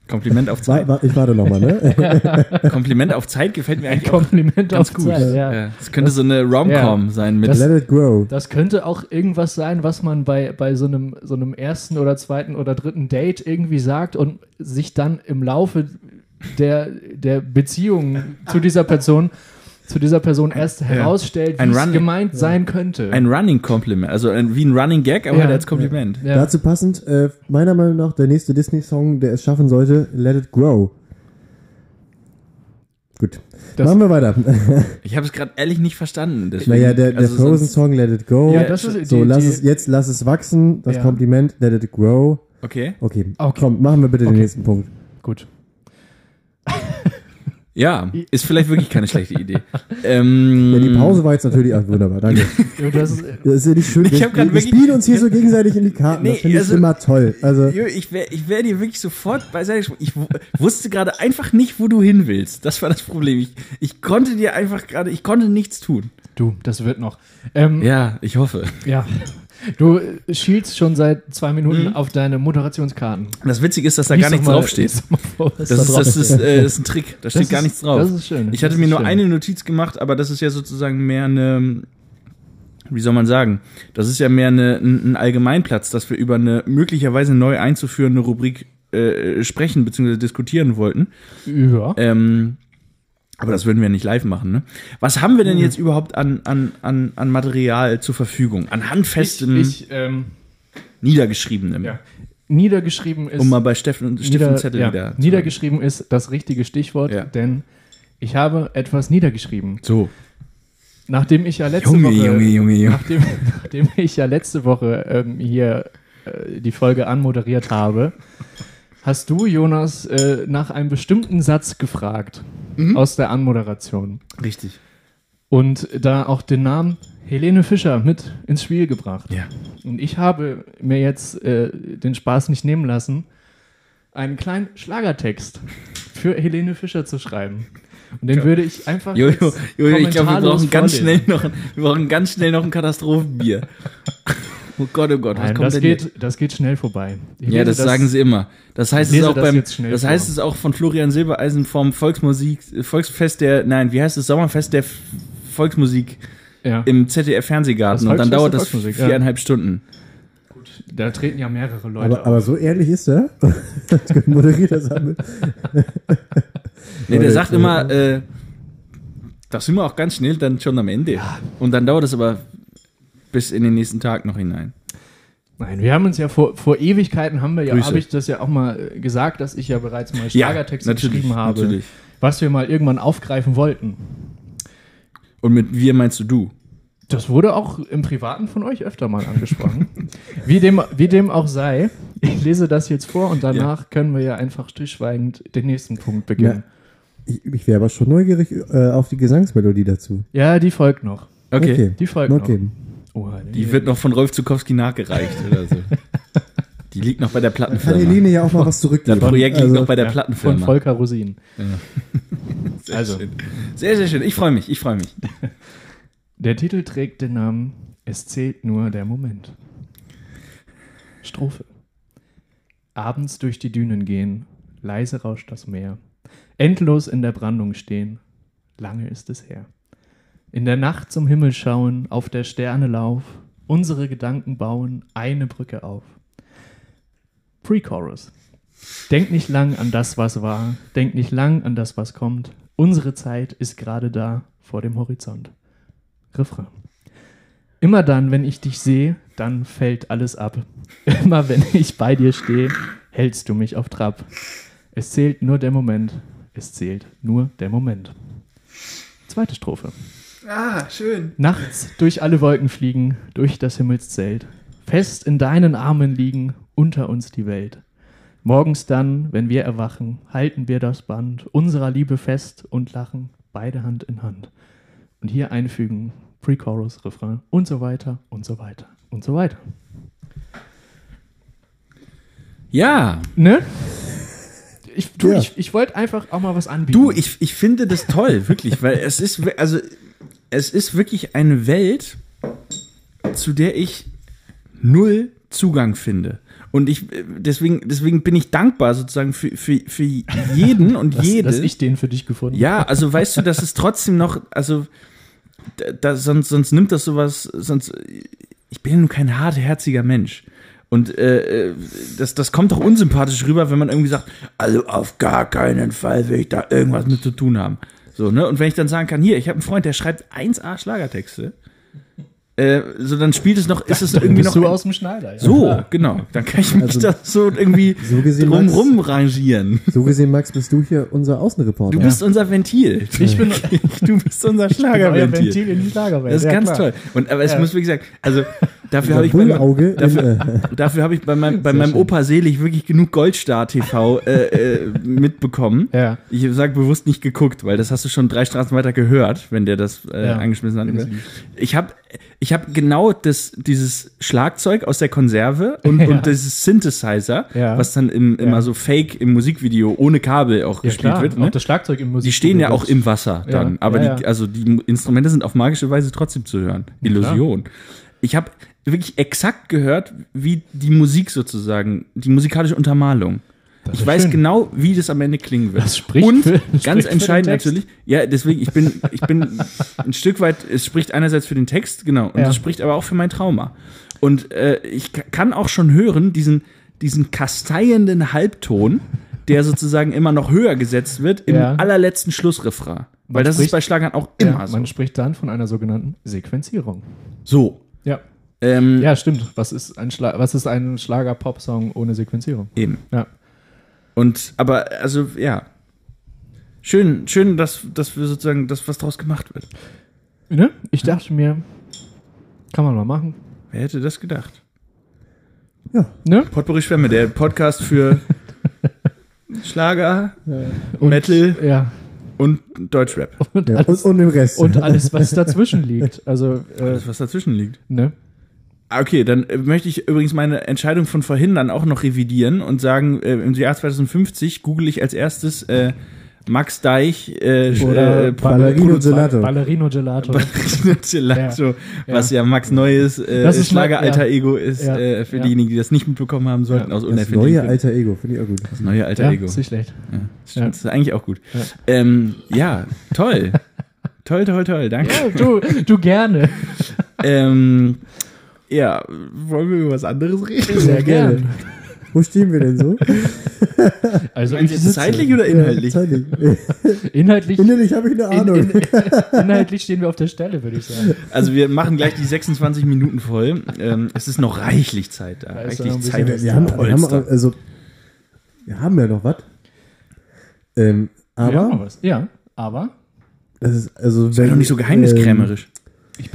Kompliment auf Zeit. Ich warte nochmal, ne? Kompliment auf Zeit gefällt mir Ein eigentlich auch Kompliment ganz auf gut. Zeit, ja. Ja, das könnte so eine Rom-Com sein mit. Das- Let it grow. Das könnte auch irgendwas sein, was man bei, bei so, einem, so einem ersten oder zweiten oder dritten Date irgendwie sagt und sich dann im Laufe der, der Beziehung zu dieser Person zu dieser Person erst herausstellt, Ein wie es Running- gemeint sein könnte. Ein Running Compliment, also ein, wie ein Running Gag, aber Ja. halt als Kompliment. ja. Dazu passend, äh, meiner Meinung nach, der nächste Disney-Song, der es schaffen sollte, Let It Grow. Gut. Das- Machen wir weiter. Ich habe es gerade ehrlich nicht verstanden. Deswegen, naja, der, der also Frozen-Song Let It Go. Ja, das ist so, die- lass die- es, jetzt lass es wachsen. Das Ja. Kompliment, Let It Grow. Okay. Okay, Okay. komm, machen wir bitte den Okay. nächsten Punkt. Gut. Ja, ist vielleicht wirklich keine schlechte Idee. Ähm, Ja, die Pause war jetzt natürlich auch wunderbar, danke. Das ist, Das ist ja nicht schön. Ich wir, wir wirklich- spielen uns hier so gegenseitig in die Karten. Nee, das finde ich also- immer toll. Also, Jo, ich wäre ich wär dir wirklich sofort beiseite gesprungen. Ich wu- wusste gerade einfach nicht, wo du hin willst. Das war das Problem. Ich, ich konnte dir einfach gerade, ich konnte nichts tun. du, das wird noch. Ähm, Ja, ich hoffe. ja. Du schielst schon seit zwei Minuten Mhm. auf deine Moderationskarten. Das Witzige ist, dass da Lies gar nichts mal- draufsteht. vor, Das da ist, drauf das, ist, äh, das ist ein Trick. Da steht Das gar ist- nichts drauf. Das ist schön. Ich hatte mir ist nur schön. eine Notiz gemacht, aber das ist ja sozusagen mehr eine, wie soll man sagen, das ist ja mehr eine, ein ein Allgemeinplatz, dass wir über eine möglicherweise neu einzuführende Rubrik äh, sprechen bzw. diskutieren wollten. Ja. Ähm, aber das würden wir nicht live machen. Ne? Was haben wir denn jetzt überhaupt an, an, an, an Material zur Verfügung? An handfestem, ich, ich, ähm, niedergeschriebenem. ja. Niedergeschrieben ist. Um mal bei Steffen, Stift nieder, und Zettel ja, wieder. niedergeschrieben ist das richtige Stichwort, Ja. denn ich habe etwas niedergeschrieben. So. Nachdem ich ja letzte Junge, Woche, Junge, Junge, Junge. Nachdem, nachdem ich ja letzte Woche ähm, hier äh, die Folge anmoderiert habe, hast du, Jonas, äh, nach einem bestimmten Satz gefragt Mhm. aus der Anmoderation. Richtig. Und da auch den Namen Helene Fischer mit ins Spiel gebracht. Ja. Und ich habe mir jetzt äh, den Spaß nicht nehmen lassen, einen kleinen Schlagertext für Helene Fischer zu schreiben. Und den würde ich einfach. Jojo, jetzt Jojo ich glaube, wir brauchen ganz vorlesen. schnell noch, wir brauchen ganz schnell noch ein Katastrophenbier. oh Gott, oh Gott, was Nein, kommt das denn geht, jetzt? das geht schnell vorbei. Ich Ja, lese das, sagen sie immer. Das heißt es auch das beim, das vor. heißt es auch von Florian Silbereisen vom Volksmusik, Volksfest der, nein, wie heißt es, Sommerfest der Volksmusik Ja, im ZDF Fernsehgarten Das und dann dauert das Volksmusik, ja. viereinhalb Stunden. da treten ja mehrere Leute Aber, auf. aber so ehrlich ist er. Moderiert das damit. Nee, der sagt immer, äh, das sind wir auch ganz schnell dann schon am Ende. Und dann dauert es aber bis in den nächsten Tag noch hinein. Nein, wir haben uns ja vor, vor Ewigkeiten haben wir ja, Grüße. habe ich das ja auch mal äh, gesagt, dass ich ja bereits mal Schlagertexte natürlich, geschrieben habe, natürlich. was wir mal irgendwann aufgreifen wollten. Und mit wir meinst du du? Das wurde auch im Privaten von euch öfter mal angesprochen. wie, dem, wie dem auch sei, ich lese das jetzt vor und danach können wir ja einfach stillschweigend den nächsten Punkt beginnen. Ich, ich wäre aber schon neugierig äh, auf die Gesangsmelodie dazu. Ja, die folgt noch. Okay. Die folgt okay. noch. Oha, Die wird noch von Rolf Zukowski nachgereicht oder so. Die liegt noch bei der Kann Plattenfirma. Helene ja auch mal was Das zurückgeben. Projekt liegt Also, noch bei der Ja, Plattenfirma. von Volker Rosin. Sehr Also. schön. Sehr, sehr schön. Ich freue mich, ich freue mich. Der Titel trägt den Namen Es zählt nur der Moment. Strophe. Abends durch die Dünen gehen, leise rauscht das Meer. Endlos in der Brandung stehen, lange ist es her. In der Nacht zum Himmel schauen, auf der Sterne Lauf, unsere Gedanken bauen eine Brücke auf. Pre-Chorus. Denk nicht lang an das, was war, denk nicht lang an das, was kommt. Unsere Zeit ist gerade da vor dem Horizont. Refrain. Immer dann, wenn ich dich sehe, dann fällt alles ab. Immer wenn ich bei dir stehe, hältst du mich auf Trab. Es zählt nur der Moment. Es zählt nur der Moment. Zweite Strophe. Ah, schön. Nachts durch alle Wolken fliegen, durch das Himmelszelt. Fest in deinen Armen liegen, unter uns die Welt. Morgens dann, wenn wir erwachen, halten wir das Band unserer Liebe fest und lachen, beide Hand in Hand. Und hier einfügen, Pre-Chorus, Refrain und so weiter und so weiter und so weiter. Ja, Ne? Ich, du, Ja. ich, ich wollte einfach auch mal was anbieten. du, ich, ich finde das toll, wirklich, weil es ist, also, es ist wirklich eine Welt, zu der ich null Zugang finde. Und ich, deswegen, deswegen bin ich dankbar sozusagen für, für, für jeden und dass, jede. dass ich den für dich gefunden Ja, also weißt du, das ist trotzdem noch, also da, da, sonst, sonst nimmt das sowas, sonst, ich bin ja nun kein hartherziger Mensch. Und äh, äh, das, das kommt doch unsympathisch rüber, wenn man irgendwie sagt, also auf gar keinen Fall will ich da irgendwas mit zu tun haben. So, ne? Und wenn ich dann sagen kann, hier, ich habe einen Freund, der schreibt 1A Schlagertexte, äh, so dann spielt es noch, ist es Dann irgendwie bist noch. du aus dem Schneider. Ja. so, genau. Dann kann ich mich Also, da so irgendwie so gesehen, Max- drumrum rangieren. So gesehen, Max, bist du hier unser Außenreporter. Du bist unser Ventil. Ich bin, Du bist unser Schlagerventil. Ventil in die Schlagerwelt. Das ist Ja, ganz klar. toll. Und aber es Ja. muss wie gesagt, also dafür habe ich bei, dafür, dafür habe ich bei meinem bei meinem schön. Opa Selig wirklich genug Goldstar TV äh, äh, mitbekommen. Ja. Ich sage bewusst nicht geguckt, weil das hast du schon drei Straßen weiter gehört, wenn der das äh, Ja. angeschmissen hat. Ich habe ich habe genau das dieses Schlagzeug aus der Konserve und, Ja. und dieses Synthesizer, Ja. was dann im, immer Ja. so Fake im Musikvideo ohne Kabel auch gespielt klar. wird. Auch Ne? das Schlagzeug im Musik. Die stehen ja auch im Wasser dann, aber die, also die Instrumente sind auf magische Weise trotzdem zu hören. Illusion. Ich habe wirklich exakt gehört, wie die Musik sozusagen, die musikalische Untermalung. Das Ich ist weiß schön. genau, wie das am Ende klingen wird. Das spricht Und für- ganz spricht entscheidend natürlich, ja, deswegen, ich bin, ich bin ein Stück weit, es spricht einerseits für den Text, genau, und Ja. es spricht aber auch für mein Trauma. Und äh, ich ka- kann auch schon hören, diesen, diesen kasteienden Halbton, der sozusagen immer noch höher gesetzt wird im Ja. allerletzten Schlussrefrain. Weil das ist spricht- bei Schlagern auch immer Ja, so. man spricht dann von einer sogenannten Sequenzierung. So. Ja. Ähm, Ja, stimmt. Was ist ein, Schla was ist ein Schlager-Pop-Song ohne Sequenzierung? Eben. Ja. Und, aber, also, ja. Schön, schön, dass, dass wir sozusagen, dass was draus gemacht wird. Ne? Ich dachte mir, kann man mal machen. Wer hätte das gedacht? Ne? Potpourri Schwemme, der Podcast für Schlager, Und, Metal, Ja. Und Deutschrap. und, Ja, alles, und, und den Rest. und alles, was dazwischen liegt. Also, äh, Alles, was dazwischen liegt. ne? Ah, Okay, dann äh, möchte ich übrigens meine Entscheidung von vorhin dann auch noch revidieren und sagen, äh, im Jahr 2050 google ich als erstes äh, Max Deich äh, Oder äh, Ballerino Gelato. Ballerino Gelato. Ballerino Gelato, Ja. was ja Max Neues äh, Das ist Schlager mein- ja. Alter Ego ist, Ja. äh, für Ja. diejenigen, die das nicht mitbekommen haben sollten, Ja. aus das neue alter Ego, finde ich auch gut. Das neue Alter ja, Ego. ist nicht schlecht. Ja, das, stimmt, Ja. das ist eigentlich auch gut. Ja. Ähm, ja, toll. toll, toll, toll, danke. Ja, du, du gerne. Ähm, ja, wollen wir über was anderes reden? Sehr gern. Wo stehen wir denn so? Also ich sitze, zeitlich oder inhaltlich? Ja, zeitlich. inhaltlich, Innerlich habe ich eine in, Ahnung. in, inhaltlich stehen wir auf der Stelle, würde ich sagen. Also wir machen gleich die 26 Minuten voll. Ähm, es ist noch reichlich Zeit da. Da ist Reichlich Zeit. wir, ist wir, haben, wir, haben, also, wir haben ja noch was. Ähm, aber, ja, was. ja, aber das ist, also, Sei doch nicht so geheimniskrämerisch. bin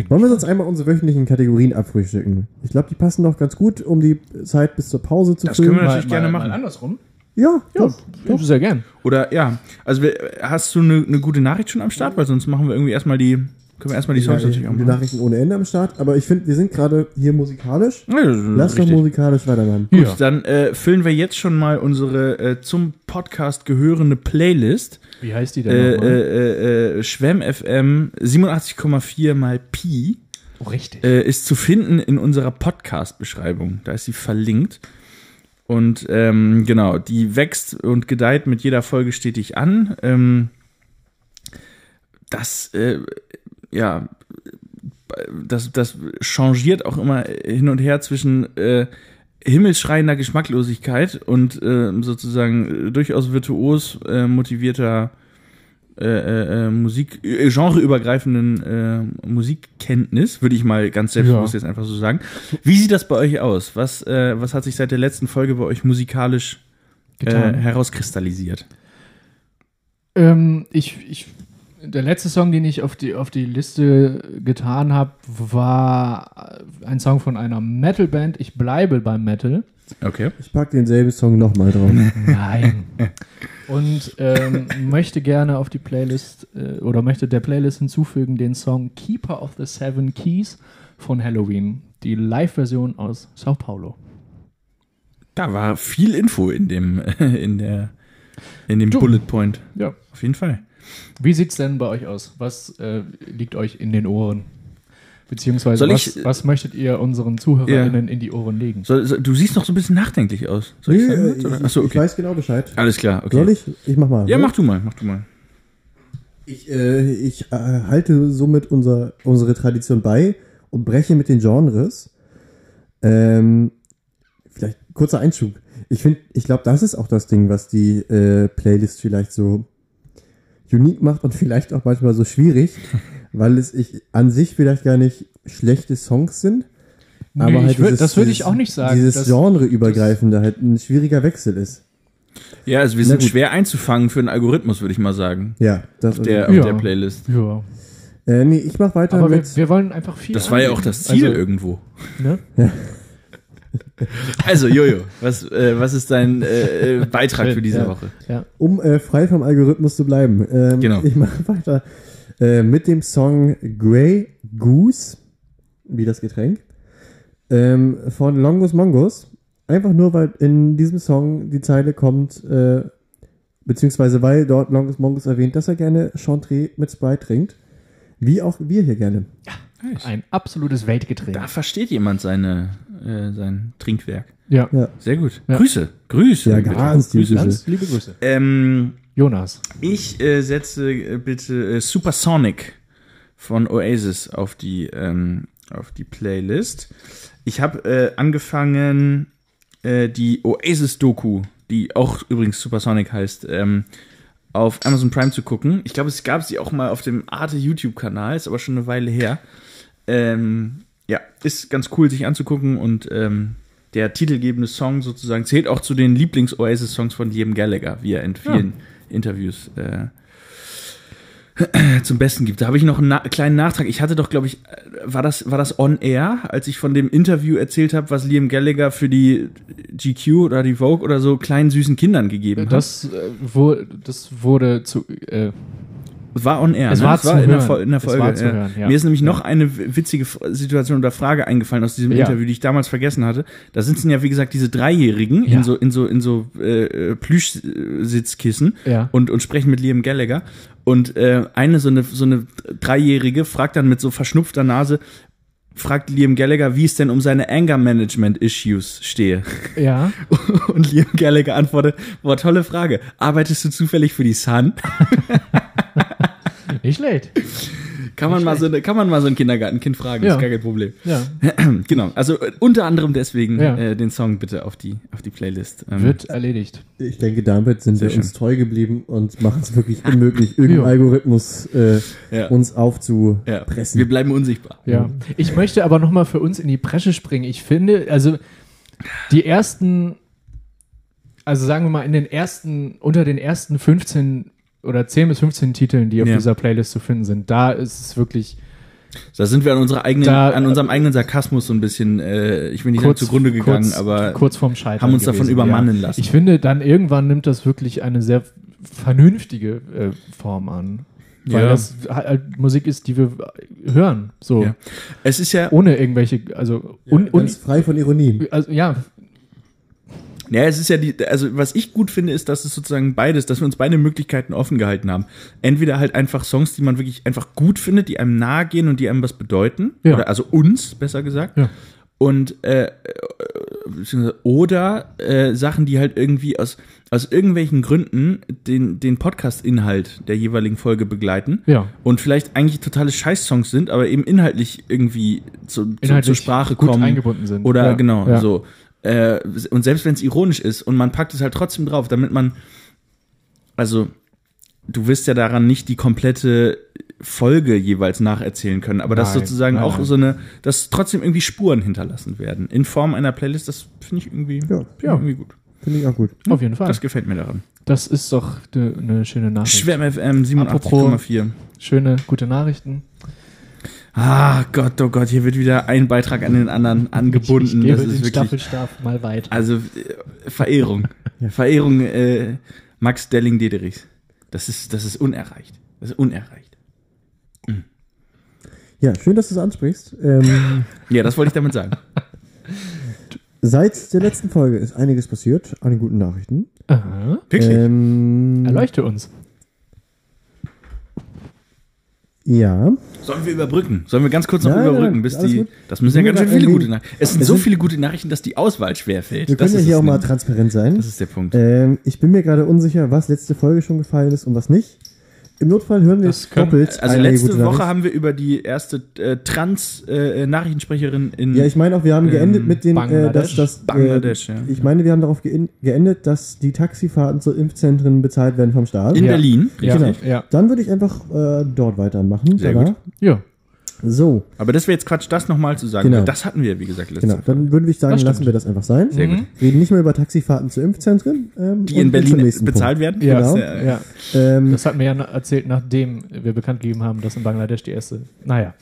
Wollen wir uns einmal unsere wöchentlichen Kategorien abfrühstücken? Ich glaube, die passen noch ganz gut, um die Zeit bis zur Pause zu Das können wir füllen. natürlich gerne machen. Mal andersrum. Ja, Ja, doch. sehr gern. Oder ja, also hast du eine, eine gute Nachricht schon am Start? Weil sonst machen wir irgendwie erstmal die, können wir erstmal die Songs Ja, natürlich auch die machen. Nachrichten ohne Ende am Start. Aber ich finde, wir sind gerade hier musikalisch. Ja, Lass doch musikalisch weitermachen. Gut, Ja. dann äh, füllen wir jetzt schon mal unsere äh, zum Podcast gehörende Playlist. Wie heißt die denn Äh, nochmal? äh, äh, Schwemm FM 87,4 mal Pi. oh, richtig. äh, ist zu finden in unserer Podcast-Beschreibung. Da ist sie verlinkt. Und ähm, genau, die wächst und gedeiht mit jeder Folge stetig an. Ähm, das, äh, ja, das, das changiert auch immer hin und her zwischen äh, himmelschreiender Geschmacklosigkeit und äh, sozusagen durchaus virtuos äh, motivierter äh, äh, äh, Musik, äh, genreübergreifenden äh, Musikkenntnis, würde ich mal ganz selbstbewusst Ja. jetzt einfach so sagen. Wie sieht das bei euch aus? Was, äh, was hat sich seit der letzten Folge bei euch musikalisch äh, herauskristallisiert? Ähm, ich, ich, der letzte Song, den ich auf die, auf die Liste getan habe, war ein Song von einer Metalband. Ich bleibe beim Metal. Okay. Ich packe denselben Song nochmal drauf. Nein. Und ähm, möchte gerne auf die Playlist äh, oder möchte der Playlist hinzufügen den Song Keeper of the Seven Keys von Halloween. Die Live-Version aus Sao Paulo. Da war viel Info in dem, in der, in dem Du. Bullet Point. Ja. Auf jeden Fall. Wie sieht's denn bei euch aus? Was äh, liegt euch in den Ohren? Beziehungsweise Soll was, ich- was möchtet ihr unseren ZuhörerInnen in die Ohren legen? So, so, du siehst noch so ein bisschen nachdenklich aus. Soll ich Nee, äh, ich, ich, Achso, ich okay. weiß genau Bescheid. Alles klar, okay. Soll ich? Ich mach mal. Ja, ne? mach du mal, mach du mal. Ich, äh, ich äh, halte somit unser, unsere Tradition bei und breche mit den Genres. Ähm, vielleicht kurzer Einschub. Ich finde, ich glaube, das ist auch das Ding, was die äh, Playlist vielleicht so unique macht und vielleicht auch manchmal so schwierig, weil es ich, an sich vielleicht gar nicht schlechte Songs sind. Nee, aber halt würd- dieses- das würde ich auch nicht sagen. Dieses Das- Genreübergreifende halt ein schwieriger Wechsel ist. Ja, also wir sind schwer einzufangen für einen Algorithmus, würde ich mal sagen. Ja, das, Der, Ja. Auf der Playlist. Ja. äh, nee, ich mach weiter Aber wir, mit. wir wollen einfach viel. Das war ja auch das Ziel Also, irgendwo. ne? Also, Jojo, was, äh, was ist dein äh, äh, Beitrag für diese Ja. Woche? ja. um äh, frei vom Algorithmus zu bleiben. Ähm, Genau. Ich mache weiter äh, mit dem Song Grey Goose, wie das Getränk, ähm, von Longus Mongus. Einfach nur, weil in diesem Song die Zeile kommt, äh, beziehungsweise weil dort Longus Mongus erwähnt, dass er gerne Chantre mit Sprite trinkt. Wie auch wir hier gerne. Ein absolutes Weltgetränk. Da versteht jemand seine, äh, sein Trinkwerk. Ja. Ja. Sehr gut. Ja. Grüße, Grüße. Ja, ganz liebe Grüße. Ganz liebe Grüße. Ähm, Jonas. ich äh, setze äh, bitte äh, Supersonic von Oasis auf die, ähm, auf die Playlist. Ich habe äh, angefangen, äh, die Oasis-Doku, die auch übrigens Supersonic heißt, ähm, auf Amazon Prime zu gucken. Ich glaube, es gab sie auch mal auf dem Arte YouTube-Kanal, ist aber schon eine Weile her. Ähm, ja, ist ganz cool, sich anzugucken und ähm, der titelgebende Song sozusagen zählt auch zu den Lieblings-Oasis-Songs von Liam Gallagher, wie er in vielen Interviews äh, zum Besten gibt. Da habe ich noch einen na kleinen Nachtrag. Ich hatte doch, glaube ich, äh, war das, war das on air, als ich von dem Interview erzählt habe, was Liam Gallagher für die GQ oder die Vogue oder so kleinen süßen Kindern gegeben hat. Das, äh, wo, das wurde zu. Äh, War on air. Es ne? war es zu war in der, in der Es Folge. ja. hören, ja. Mir ist nämlich Ja. noch eine witzige Situation oder Frage eingefallen aus diesem. Interview, die ich damals vergessen hatte. Da sitzen ja, wie gesagt, diese Dreijährigen in so, in so, in so äh, äh, Plüschsitzkissen Ja. und, und sprechen mit Liam Gallagher. Und äh, eine so eine, so eine Dreijährige fragt dann mit so verschnupfter Nase, fragt Liam Gallagher, wie es denn um seine Anger Management Issues stehe. Ja. Und Liam Gallagher antwortet, boah, tolle Frage. Arbeitest du zufällig für die Sun? Nicht schlecht. Kann man, mal so, eine- kann man mal so ein Kindergartenkind fragen, Ja. ist gar kein Problem. Ja. genau, also äh, unter anderem deswegen Ja. äh, den Song bitte auf die, auf die Playlist. Ähm, Wird erledigt. Ich denke, damit sind Sehr wir uns schön. treu geblieben und machen es wirklich unmöglich, irgendeinen Ja. Algorithmus äh, Ja. uns ja. aufzupressen. Wir bleiben unsichtbar. Ja. Ich möchte aber noch mal für uns in die Bresche springen. Ich finde, also die ersten, also sagen wir mal, in den ersten, unter den ersten 15 oder 10 bis 15 Titeln, die auf Ja. dieser Playlist zu finden sind, da ist es wirklich Da sind wir an, unserer eigenen, Da- an unserem eigenen Sarkasmus so ein bisschen, äh, ich will nicht kurz zugrunde gegangen, kurz, aber kurz vorm Scheitern. haben uns davon übermannen lassen. Ich finde, dann irgendwann nimmt das wirklich eine sehr vernünftige äh, Form an. Weil Ja. das halt Musik ist, die wir hören. So. Ja. es ist ja, Ohne irgendwelche, also, un, un, Ganz frei von Ironie. also ja, ja, es ist ja die, also was ich gut finde, ist, dass es sozusagen beides, dass wir uns beide Möglichkeiten offen gehalten haben. Entweder halt einfach Songs, die man wirklich einfach gut findet, die einem nahe gehen und die einem was bedeuten. Ja. Oder also uns, besser gesagt. Ja. Und äh, äh, oder äh, Sachen, die halt irgendwie aus, aus irgendwelchen Gründen den, den Podcast-Inhalt der jeweiligen Folge begleiten. ja. Und vielleicht eigentlich totale Scheiß-Songs sind, aber eben inhaltlich irgendwie zu, zu, Inhaltlich zur Sprache gut kommen. eingebunden sind. Oder Ja. genau, Ja. so. Äh, und selbst wenn es ironisch ist und man packt es halt trotzdem drauf, damit man, also du wirst ja daran nicht die komplette Folge jeweils nacherzählen können, aber dass Nein, sozusagen nein, auch nein. so eine, dass trotzdem irgendwie Spuren hinterlassen werden in Form einer Playlist, das finde ich irgendwie, Ja. find Ja. irgendwie gut. Finde ich auch gut. Auf jeden Fall. Das gefällt mir daran. Das ist doch eine ne schöne Nachricht. Schwärm FM 87,4. Schöne, gute Nachrichten. Ah Gott, oh Gott, hier wird wieder ein Beitrag an den anderen angebunden. ich gebe das den ist wirklich, Staffelstab mal weiter. also äh, Verehrung, Verehrung äh, Max Delling Dederichs. Das ist, das ist unerreicht. Das ist unerreicht. Ja, schön, dass du es ansprichst. Ähm, Ja, das wollte ich damit sagen. seit der letzten Folge ist einiges passiert an den guten Nachrichten. Aha. Wirklich? Ähm, Erleuchte uns. Ja, Sollen wir überbrücken? Sollen wir ganz kurz noch Nein, überbrücken, nein, bis die. gut. Das müssen ja ganz schön viele gute Nachrichten. Es sind so viele gute Nachrichten, dass die Auswahl schwer fällt. wir Das können ja hier auch mal transparent sein. Das ist der Punkt. Ähm, ich bin mir gerade unsicher, was letzte Folge schon gefallen ist und was nicht. Im Notfall hören wir können- doppelt. Also letzte Woche Nachricht. haben wir über die erste äh, Trans-Nachrichtensprecherin in Ja, ich meine auch, wir haben geendet mit den, äh, dass Bangladesch. das. Bangladesch, äh, ja. Ich meine, wir haben darauf geendet, dass die Taxifahrten zu Impfzentren bezahlt werden vom Staat. in Ja. Berlin. Ja, Richtig. ja. Dann würde ich einfach äh, dort weitermachen. Sehr gut. Ja. So, Aber das wäre jetzt Quatsch, das nochmal zu sagen. Genau. Das hatten wir, wie gesagt, letzte genau. Dann würde ich sagen, lassen wir das einfach sein. Sehr gut. Reden nicht mehr über Taxifahrten zu Impfzentren. Ähm, Die in Berlin bezahlt werden. Ja, Genau. Das, äh, ja. Ähm, Das hatten wir ja erzählt, nachdem wir bekannt gegeben haben, dass in Bangladesch die erste. Naja.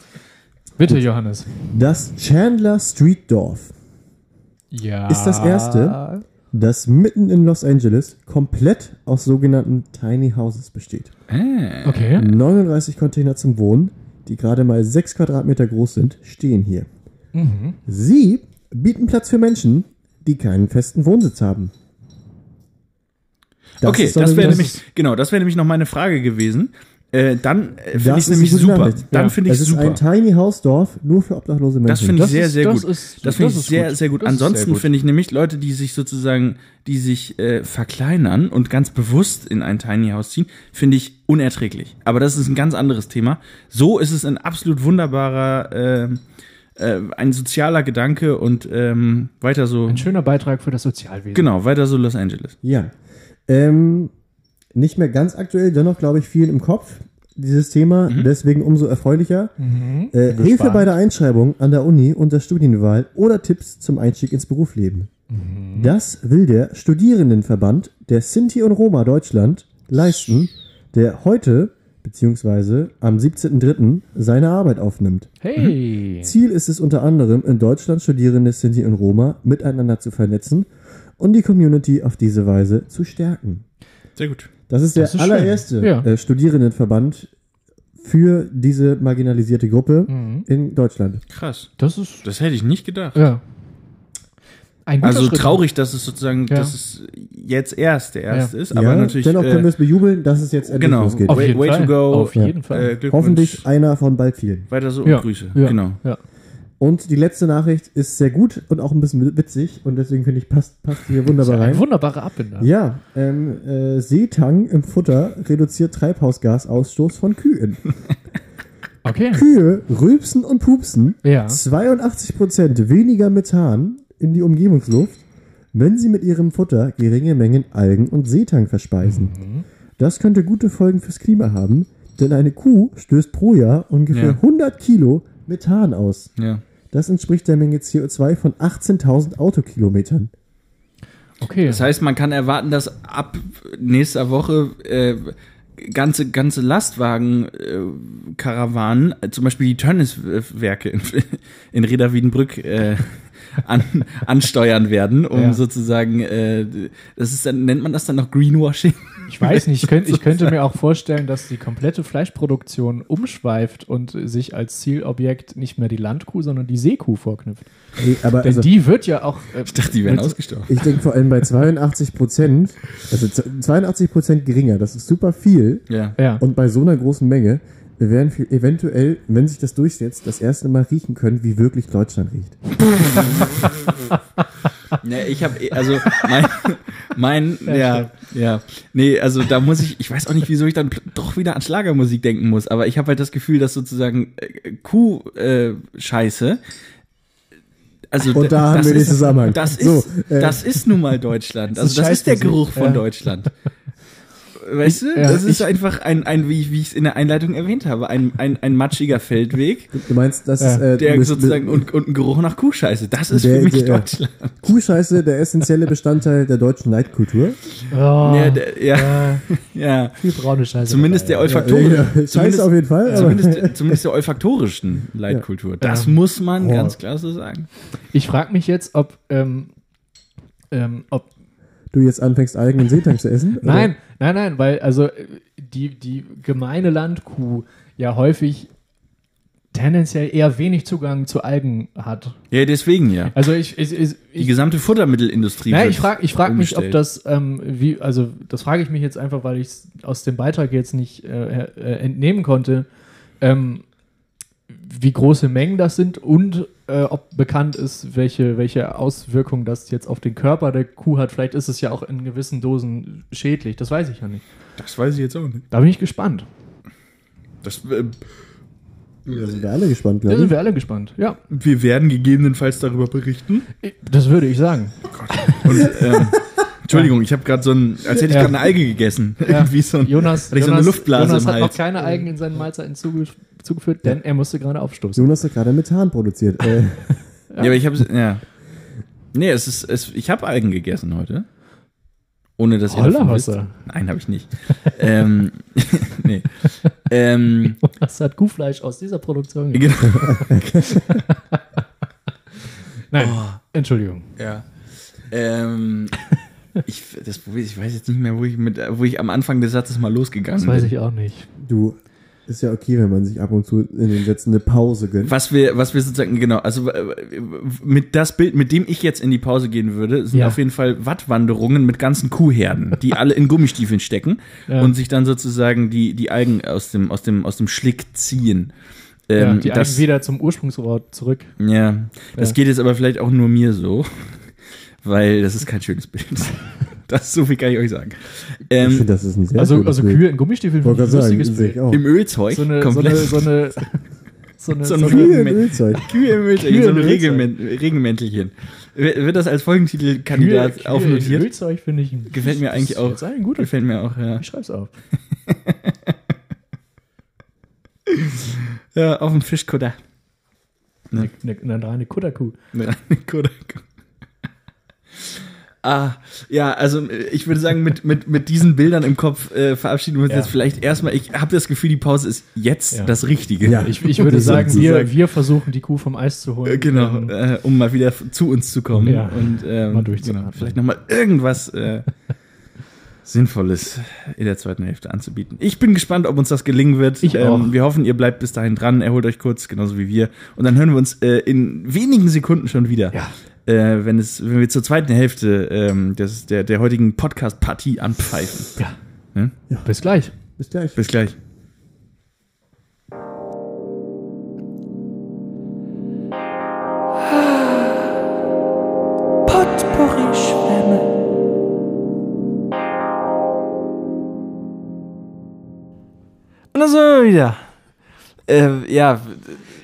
Bitte, Johannes. das Chandler Street Dorf, Ja. Ist das erste? das mitten in Los Angeles komplett aus sogenannten Tiny Houses besteht. äh. Okay. 39 Container zum Wohnen, die gerade mal 6 Quadratmeter groß sind, stehen hier. Mhm. Sie bieten Platz für Menschen, die keinen festen Wohnsitz haben. okay, ist doch das wäre das nämlich, genau, das wäre nämlich noch meine Frage gewesen. Äh, dann äh, finde ich ist nämlich super. Nachricht. Dann Ja. finde ich Es ist super. ein Tiny House Dorf nur für obdachlose Menschen. Das finde ich sehr, sehr gut. das finde ich sehr, sehr gut. Ansonsten finde ich nämlich Leute, die sich sozusagen, die sich äh, verkleinern und ganz bewusst in ein Tiny House ziehen, finde ich unerträglich. Aber das ist ein ganz anderes Thema. So ist es ein absolut wunderbarer, äh, äh, ein sozialer Gedanke und ähm, weiter so. Ein schöner Beitrag für das Sozialwesen. Genau, weiter so Los Angeles. Ja. Ähm, nicht mehr ganz aktuell, dennoch glaube ich viel im Kopf, dieses Thema, Mhm. deswegen umso erfreulicher. Mhm. Äh, Hilfe bei der Einschreibung an der Uni und der Studienwahl oder Tipps zum Einstieg ins Berufsleben. Mhm. Das will der Studierendenverband der Sinti und Roma Deutschland leisten, der heute beziehungsweise am 17.03. seine Arbeit aufnimmt. Hey. Ziel ist es unter anderem, in Deutschland Studierende Sinti und Roma miteinander zu vernetzen und die Community auf diese Weise zu stärken. Sehr gut. Das ist der Das ist allererste Ja. äh, Studierendenverband für diese marginalisierte Gruppe Mhm. in Deutschland. Krass. Das ist, Das hätte ich nicht gedacht. ja. Ein guter Also Schritt. traurig, dass es sozusagen, Ja. dass es jetzt erst der erste ist, ja, aber natürlich. dennoch können wir äh, es bejubeln, dass es jetzt endlich genau. losgeht. Auf Way- jeden way to Fall. go. Auf jeden Ja. Fall. äh, Glückwunsch. Hoffentlich einer von bald vielen. weiter so Ja. und Grüße. Ja. Genau. Ja. Und die letzte Nachricht ist sehr gut und auch ein bisschen witzig und deswegen finde ich, passt, passt hier wunderbar Ein rein. wunderbarer Abbinder. Ja, ähm, äh, Seetang im Futter reduziert Treibhausgasausstoß von Kühen. Okay. Kühe rülpsen und pupsen Ja. 82% weniger Methan in die Umgebungsluft, wenn sie mit ihrem Futter geringe Mengen Algen und Seetang verspeisen. Mhm. Das könnte gute Folgen fürs Klima haben, denn eine Kuh stößt pro Jahr ungefähr Ja. 100 Kilo Methan aus. Ja. Das entspricht der Menge CO2 von 18.000 Autokilometern. Okay. Das heißt, man kann erwarten, dass ab nächster Woche äh, ganze ganze Lastwagen äh, Karawanen, äh, zum Beispiel die Tönniswerke in, in Reda Wiedenbrück äh, an, ansteuern werden, um Ja. sozusagen, äh, das ist dann nennt man das dann noch Greenwashing? Ich weiß nicht, ich könnte, ich könnte mir auch vorstellen, dass die komplette Fleischproduktion umschweift und sich als Zielobjekt nicht mehr die Landkuh, sondern die Seekuh vorknüpft. Ey, aber Denn also, die wird ja auch. Äh, Ich dachte, die mit- ausgestorben. ich denke vor allem bei 82 Prozent, also z- 82 Prozent geringer, das ist super viel. Ja. Ja. Und bei so einer großen Menge, wir werden eventuell, wenn sich das durchsetzt, das erste Mal riechen können, wie wirklich Deutschland riecht. Ja, ich habe also mein, mein ja, ja, nee, also da muss ich, ich weiß auch nicht, wieso ich dann doch wieder an Schlagermusik denken muss, aber ich habe halt das Gefühl, dass sozusagen äh, Kuh-Scheiße, also Und da haben wir den Zusammenhang. Das ist, So, äh, das ist nun mal Deutschland. Das Also ist das ist der. Geruch von Ja. Deutschland. Weißt du, Ja, das ist ich- einfach ein, ein wie, ich- wie ich es in der Einleitung erwähnt habe, ein, ein, ein matschiger Feldweg, Du meinst, das Ja. ist äh, der mit- sozusagen und, und ein Geruch nach Kuhscheiße. Das ist Der- für mich der- Deutschland. Kuhscheiße, der essentielle Bestandteil der deutschen Neidkultur. Oh, Ja, der, ja, äh, ja. viel braune Scheiße. Zumindest der dabei. olfaktorischen. Ja, Scheiße zumindest, auf jeden Fall. Zumindest, zumindest der olfaktorischen Leitkultur. Das Ja. muss man Oh. ganz klar so sagen. Ich frage mich jetzt, ob, ähm, ähm, ob du jetzt anfängst, Algen und Seetang zu essen? oder? Nein, nein, nein, weil also die, die gemeine Landkuh ja häufig tendenziell eher wenig Zugang zu Algen hat. Ja, deswegen ja. Also ich, ich, ich, Die gesamte Futtermittelindustrie. Nein, wird ich frage ich frag mich, ob das, ähm, wie, also das frage ich mich jetzt einfach, weil ich es aus dem Beitrag jetzt nicht äh, äh, entnehmen konnte, ähm, wie große Mengen das sind und äh, ob bekannt ist, welche, welche Auswirkungen das jetzt auf den Körper der Kuh hat. Vielleicht ist es ja auch in gewissen Dosen schädlich, das weiß ich ja nicht. Das weiß ich jetzt auch nicht. Da bin ich gespannt. Das, äh, Da sind wir alle gespannt, Da sind glaube ich. wir alle gespannt. Ja, wir werden gegebenenfalls darüber berichten. das würde ich sagen. Und, ähm, Entschuldigung, ich habe gerade so ein, als hätte ich Ja. gerade eine Alge gegessen. Irgendwie so ein, Jonas, hatte ich so eine Jonas, Luftblase Jonas im hat noch Hals. keine Algen in seinen Mahlzeiten zuge zugeführt, denn er musste gerade aufstoßen. Jonas hat gerade Methan produziert. Äh, Ja, aber ich habe ja. Nee, es ist es, ich habe Algen gegessen heute. Ohne dass ihr davon wisst. Nein, habe ich nicht. ähm, nee. Ähm, Jonas hat Kuhfleisch aus dieser Produktion. genau. Nein, Entschuldigung. Ja. Ähm, ich, das ich weiß jetzt nicht mehr, wo ich mit, wo ich am Anfang des Satzes mal losgegangen Das weiß bin. ich auch nicht. du, ist ja okay, wenn man sich ab und zu in den Sätzen eine Pause gönnt. Was wir, was wir sozusagen, genau, also äh, mit das Bild, mit dem ich jetzt in die Pause gehen würde, sind Ja. auf jeden Fall Wattwanderungen mit ganzen Kuhherden, die alle in Gummistiefeln stecken Ja. und sich dann sozusagen die, die Algen aus dem, aus dem, aus dem Schlick ziehen. Ja, Ähm, die das, Algen wieder zum Ursprungsort zurück. ja, das Ja. geht jetzt aber vielleicht auch nur mir so, weil das ist kein schönes Bild. Das so viel kann ich euch sagen. ich Ähm, finde, das ist ein sehr Also, also. Kühe in Gummistiefeln finde ich ein lustiges ich Bild. auch. Im Ölzeug, So eine, so eine, komplett. so eine, so eine, So ein so eine Kühe im Ölzeug. Kühe im Ölzeug, Kühe so im ein Regenmäntelchen. Wird das als Kühe, Folgentitelkandidat Kühe aufnotiert? in Ölzeug finde ich. Gefällt mir eigentlich auch. Das ist ein guter. Gefällt mir auch, ja. Ich schreib's auf. Ja, auf dem Fischkutter. Eine, eine, eine reine Kutterkuh. Eine reine Kutter. Ah, ja, also äh, ich würde sagen, mit, mit, mit diesen Bildern im Kopf äh, verabschieden wir uns Ja. jetzt vielleicht erstmal. Ich habe das Gefühl, die Pause ist jetzt Ja. das Richtige. Ja. Ich, ich würde sagen, wir, wir versuchen, die Kuh vom Eis zu holen. Äh, Genau, Ähm, äh, um mal wieder zu uns zu kommen Ja. und ähm, Mal genau, vielleicht nochmal irgendwas äh, Sinnvolles in der zweiten Hälfte anzubieten. Ich bin gespannt, ob uns das gelingen wird. Ähm, Ich auch. wir hoffen, ihr bleibt bis dahin dran, erholt euch kurz, genauso wie wir. Und dann hören wir uns äh, in wenigen Sekunden schon wieder. Ja. Äh, wenn, es, wenn wir zur zweiten Hälfte ähm, des, der, der heutigen Podcast-Partie anpfeifen. Ja. Bis gleich. Bis gleich. Bis gleich. Potpourri-Schwämme. Und dann sind wir wieder. Äh, ja,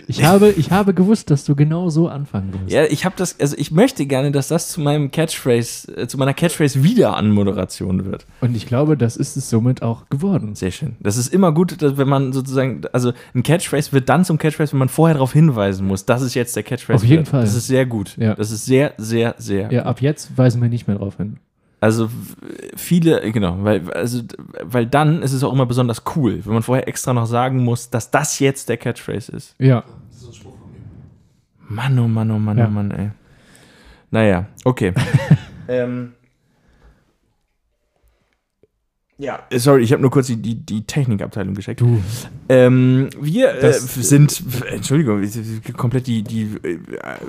Ich habe, ich habe gewusst, dass du genau so anfangen wirst. ja, ich habe das, also ich möchte gerne, dass das zu meinem Catchphrase, äh, zu meiner Catchphrase wieder an Moderation wird. Und ich glaube, das ist es somit auch geworden. Sehr schön. Das ist immer gut, dass, wenn man sozusagen, also ein Catchphrase wird dann zum Catchphrase, wenn man vorher darauf hinweisen muss, das ist jetzt der Catchphrase. Auf jeden wird. Fall. Das ist sehr gut. Ja. Das ist sehr, sehr, sehr. Ja, ab jetzt weisen wir nicht mehr drauf hin. Also viele, genau, weil, also, weil dann ist es auch immer besonders cool, wenn man vorher extra noch sagen muss, dass das jetzt der Catchphrase ist. Ja. Mann, oh Mann, oh Mann, Ja. oh Mann, ey. Naja, okay. ähm, ja, sorry, ich habe nur kurz die, die, die Technikabteilung gescheckt. Du. Ähm, wir äh, sind, Entschuldigung, komplett die, die äh,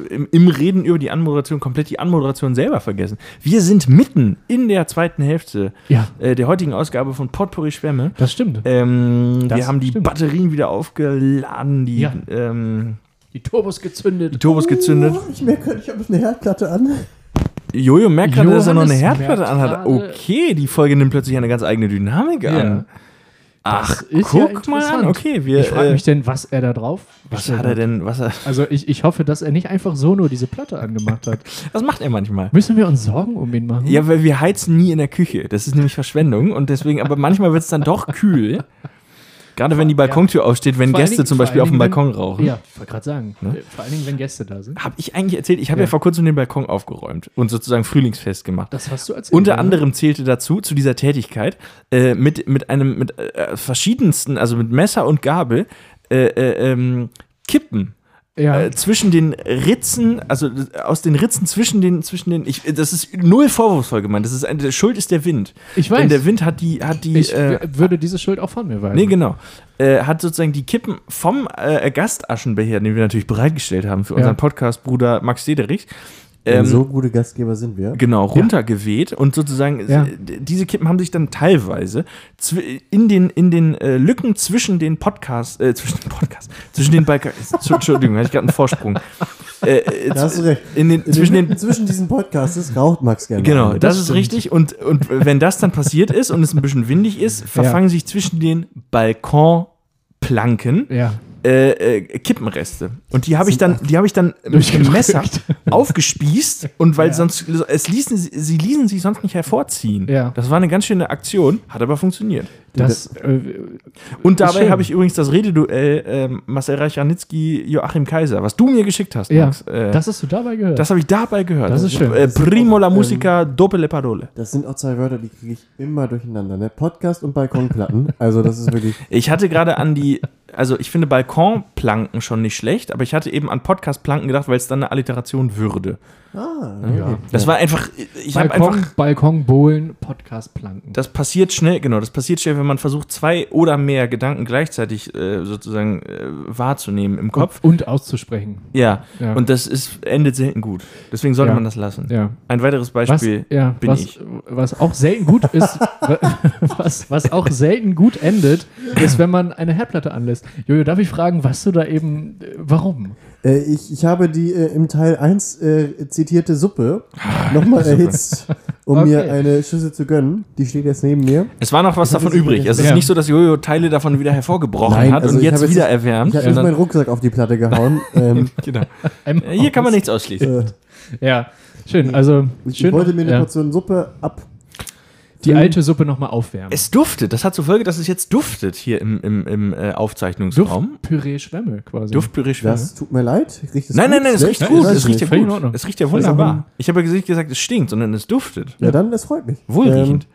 im, im Reden über die Anmoderation, komplett die Anmoderation selber vergessen. Wir sind mitten in der zweiten Hälfte Ja, äh, der heutigen Ausgabe von Potpourri Schwämme. das stimmt. Ähm, Das wir haben die stimmt. Batterien wieder aufgeladen, die, Ja. ähm, Die Turbos gezündet. die Turbos gezündet. Oh, ich merke, ich habe eine Herdplatte an. Jojo merkt gerade, dass er noch eine Herdplatte anhat. Okay, die Folge nimmt plötzlich eine ganz eigene Dynamik Ja. an. Ach, ist ja guck mal an. Okay, wir. Ich frage äh, mich denn, was er da drauf was hat er denn? Was, er, Also ich, ich hoffe, dass er nicht einfach so nur diese Platte angemacht hat. was macht er manchmal? Müssen wir uns Sorgen um ihn machen? Ja, weil wir heizen nie in der Küche. Das ist nämlich Verschwendung und deswegen, aber manchmal wird es dann doch kühl. Gerade wenn die Balkontür aufsteht, wenn Vor Gäste Dingen- zum Beispiel auf dem Balkon wenn- rauchen. Ja, ich wollte gerade sagen. Ne? Vor allen Dingen, wenn Gäste da sind. Habe ich eigentlich erzählt, ich habe ja. Ja. vor kurzem den Balkon aufgeräumt und sozusagen Frühlingsfest gemacht. Das hast du erzählt. Unter ja? anderem zählte dazu, zu dieser Tätigkeit, äh, mit, mit einem, mit äh, verschiedensten, also mit Messer und Gabel, äh, äh, ähm, Kippen Ja. äh, zwischen den Ritzen, also aus den Ritzen zwischen den, zwischen den, ich, das ist null vorwurfsvoll gemeint, das ist eine, der Schuld ist der Wind. ich weiß. Denn der Wind hat die, hat die, ich äh, würde diese Schuld auch von mir weisen. nee, genau, äh, hat sozusagen die Kippen vom äh, Gastaschenbecher, den wir natürlich bereitgestellt haben für Ja. unseren Podcast-Bruder Max Dederich, ähm, so gute Gastgeber sind wir. Genau, runtergeweht und sozusagen Ja. d- diese Kippen haben sich dann teilweise in den, in den äh, Lücken zwischen den Podcasts, äh, zwischen den Podcasts, zwischen den Balkon, Entschuldigung, hatte ich gerade einen Vorsprung. Äh, äh, Da hast du recht. in den, In zwischen den, den, zwischen diesen Podcasts raucht Max gerne. genau, das, das ist richtig und, und wenn das dann passiert ist und es ein bisschen windig ist, verfangen sich zwischen den Balkonplanken Ja. Äh, äh, Kippenreste. Und die habe ich dann, die habe ich dann mit dem. Messer aufgespießt und weil Ja. sonst, es ließen, sie ließen sich sonst nicht hervorziehen. Ja. Das war eine ganz schöne Aktion, hat aber funktioniert. Das, äh, Und dabei habe ich übrigens das Rededuell ähm, Marcel Reich-Ranitzky, Joachim Kaiser, was du mir geschickt hast, ja, Max. Äh, das hast du dabei gehört. das habe ich dabei gehört. Das ist schön. Äh, Primo la Ähm, musica dopo le parole. Das sind auch zwei Wörter, die kriege ich immer durcheinander. Ne? Podcast und Balkonplatten. Also das ist wirklich. Ich hatte gerade an die, also ich finde Balkonplanken schon nicht schlecht, aber ich hatte eben an Podcastplanken gedacht, weil es dann eine Alliteration würde. Ah, Ja. Das war einfach, ich Balkon, einfach, Balkon, Bohlen, Podcast, Planken. das passiert schnell, genau, das passiert schnell, wenn man versucht, zwei oder mehr Gedanken gleichzeitig äh, sozusagen äh, wahrzunehmen im Kopf. Und, und auszusprechen. Ja. Ja. und das ist, endet selten gut. Deswegen sollte Ja. man das lassen. Ja. Ein weiteres Was, Beispiel ja, bin was, ich. was auch selten gut ist, was, was auch selten gut endet, ist, wenn man eine Herdplatte anlässt. Jojo, darf ich fragen, was du da eben, warum? Äh, ich, ich habe die äh, im Teil 1 äh, zitierte Suppe nochmal erhitzt, um Okay. mir eine Schüssel zu gönnen. Die steht jetzt neben mir. Es war noch was davon übrig. Es ist Ja. nicht so, dass Jojo Teile davon wieder hervorgebrochen Nein, hat also und ich jetzt jetzt wieder erwärmt. Ich habe meinen Rucksack auf die Platte gehauen. ähm, genau. Einmal Äh, Hier kann man nichts ausschließen. äh, Ja, schön. Also, ich schön, wollte mir eine ja, Portion Suppe ab. Die alte Suppe nochmal aufwärmen. Es duftet. Das hat zur Folge, dass es jetzt duftet hier im, im, im äh, Aufzeichnungsraum. Duftpüree Schwämme quasi. Duftpüree schwimmen. Das tut mir leid. Riecht es Nein, gut? nein, nein, es riecht Ich gut. Es riecht ja gut. Es riecht ja wunderbar. Ich habe ja nicht gesagt, es stinkt, sondern es duftet. Ja, dann, es freut mich. Wohlriechend.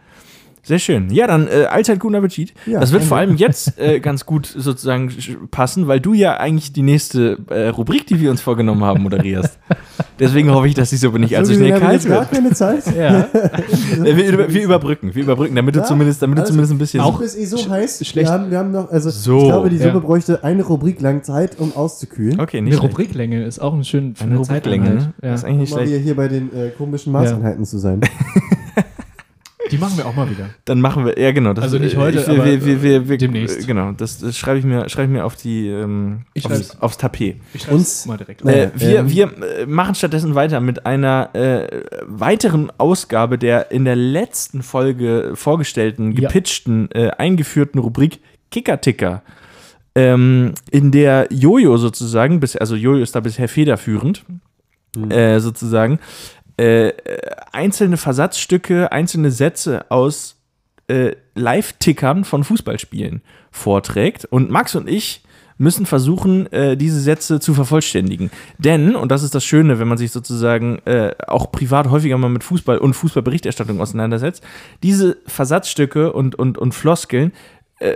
Sehr schön. Ja, dann äh, allzeit guten Appetit. Ja, das wird vor allem jetzt äh, ganz gut sozusagen sch- passen, weil du ja eigentlich die nächste äh, Rubrik, die wir uns vorgenommen haben, moderierst. Deswegen hoffe ich, dass die Suppe nicht allzu So schnell wir kalt jetzt gar wird. keine Zeit. Ja. Wir, über- wir überbrücken, wir überbrücken, damit du Ja, zumindest, damit du also zumindest ein bisschen. Auch ist eh so heiß. schlecht. Wir haben, wir haben noch, also So. ich glaube, die Suppe Ja. bräuchte eine Rubrik lang Zeit, um auszukühlen. okay, Eine nicht schlecht. Rubriklänge ist auch ein schön Eine eine Rubriklänge, Zeitlänge. ne? Ja. Das ist eigentlich nicht Um mal schlecht. hier bei den äh, komischen Maßeinheiten zu sein. Die machen wir auch mal wieder. Dann machen wir, ja genau. Das, Also nicht heute, ich, aber, wir, wir, wir, wir, demnächst. Genau, das, das schreibe ich mir, schreibe ich mir auf die, ähm, Ich aufs, aufs Tapet. Ich Uns- mal direkt. Äh, wir ähm, wir äh, machen stattdessen weiter mit einer äh, weiteren Ausgabe der in der letzten Folge vorgestellten, Ja. gepitchten, äh, eingeführten Rubrik Kicker-Ticker. Ähm, in der Jojo sozusagen, bis, also Jojo ist da bisher federführend, äh, sozusagen, äh, äh, einzelne Versatzstücke, einzelne Sätze aus äh, Live-Tickern von Fußballspielen vorträgt. Und Max und ich müssen versuchen, äh, diese Sätze zu vervollständigen. Denn, und das ist das Schöne, wenn man sich sozusagen äh, auch privat häufiger mal mit Fußball und Fußballberichterstattung auseinandersetzt, diese Versatzstücke und, und, und Floskeln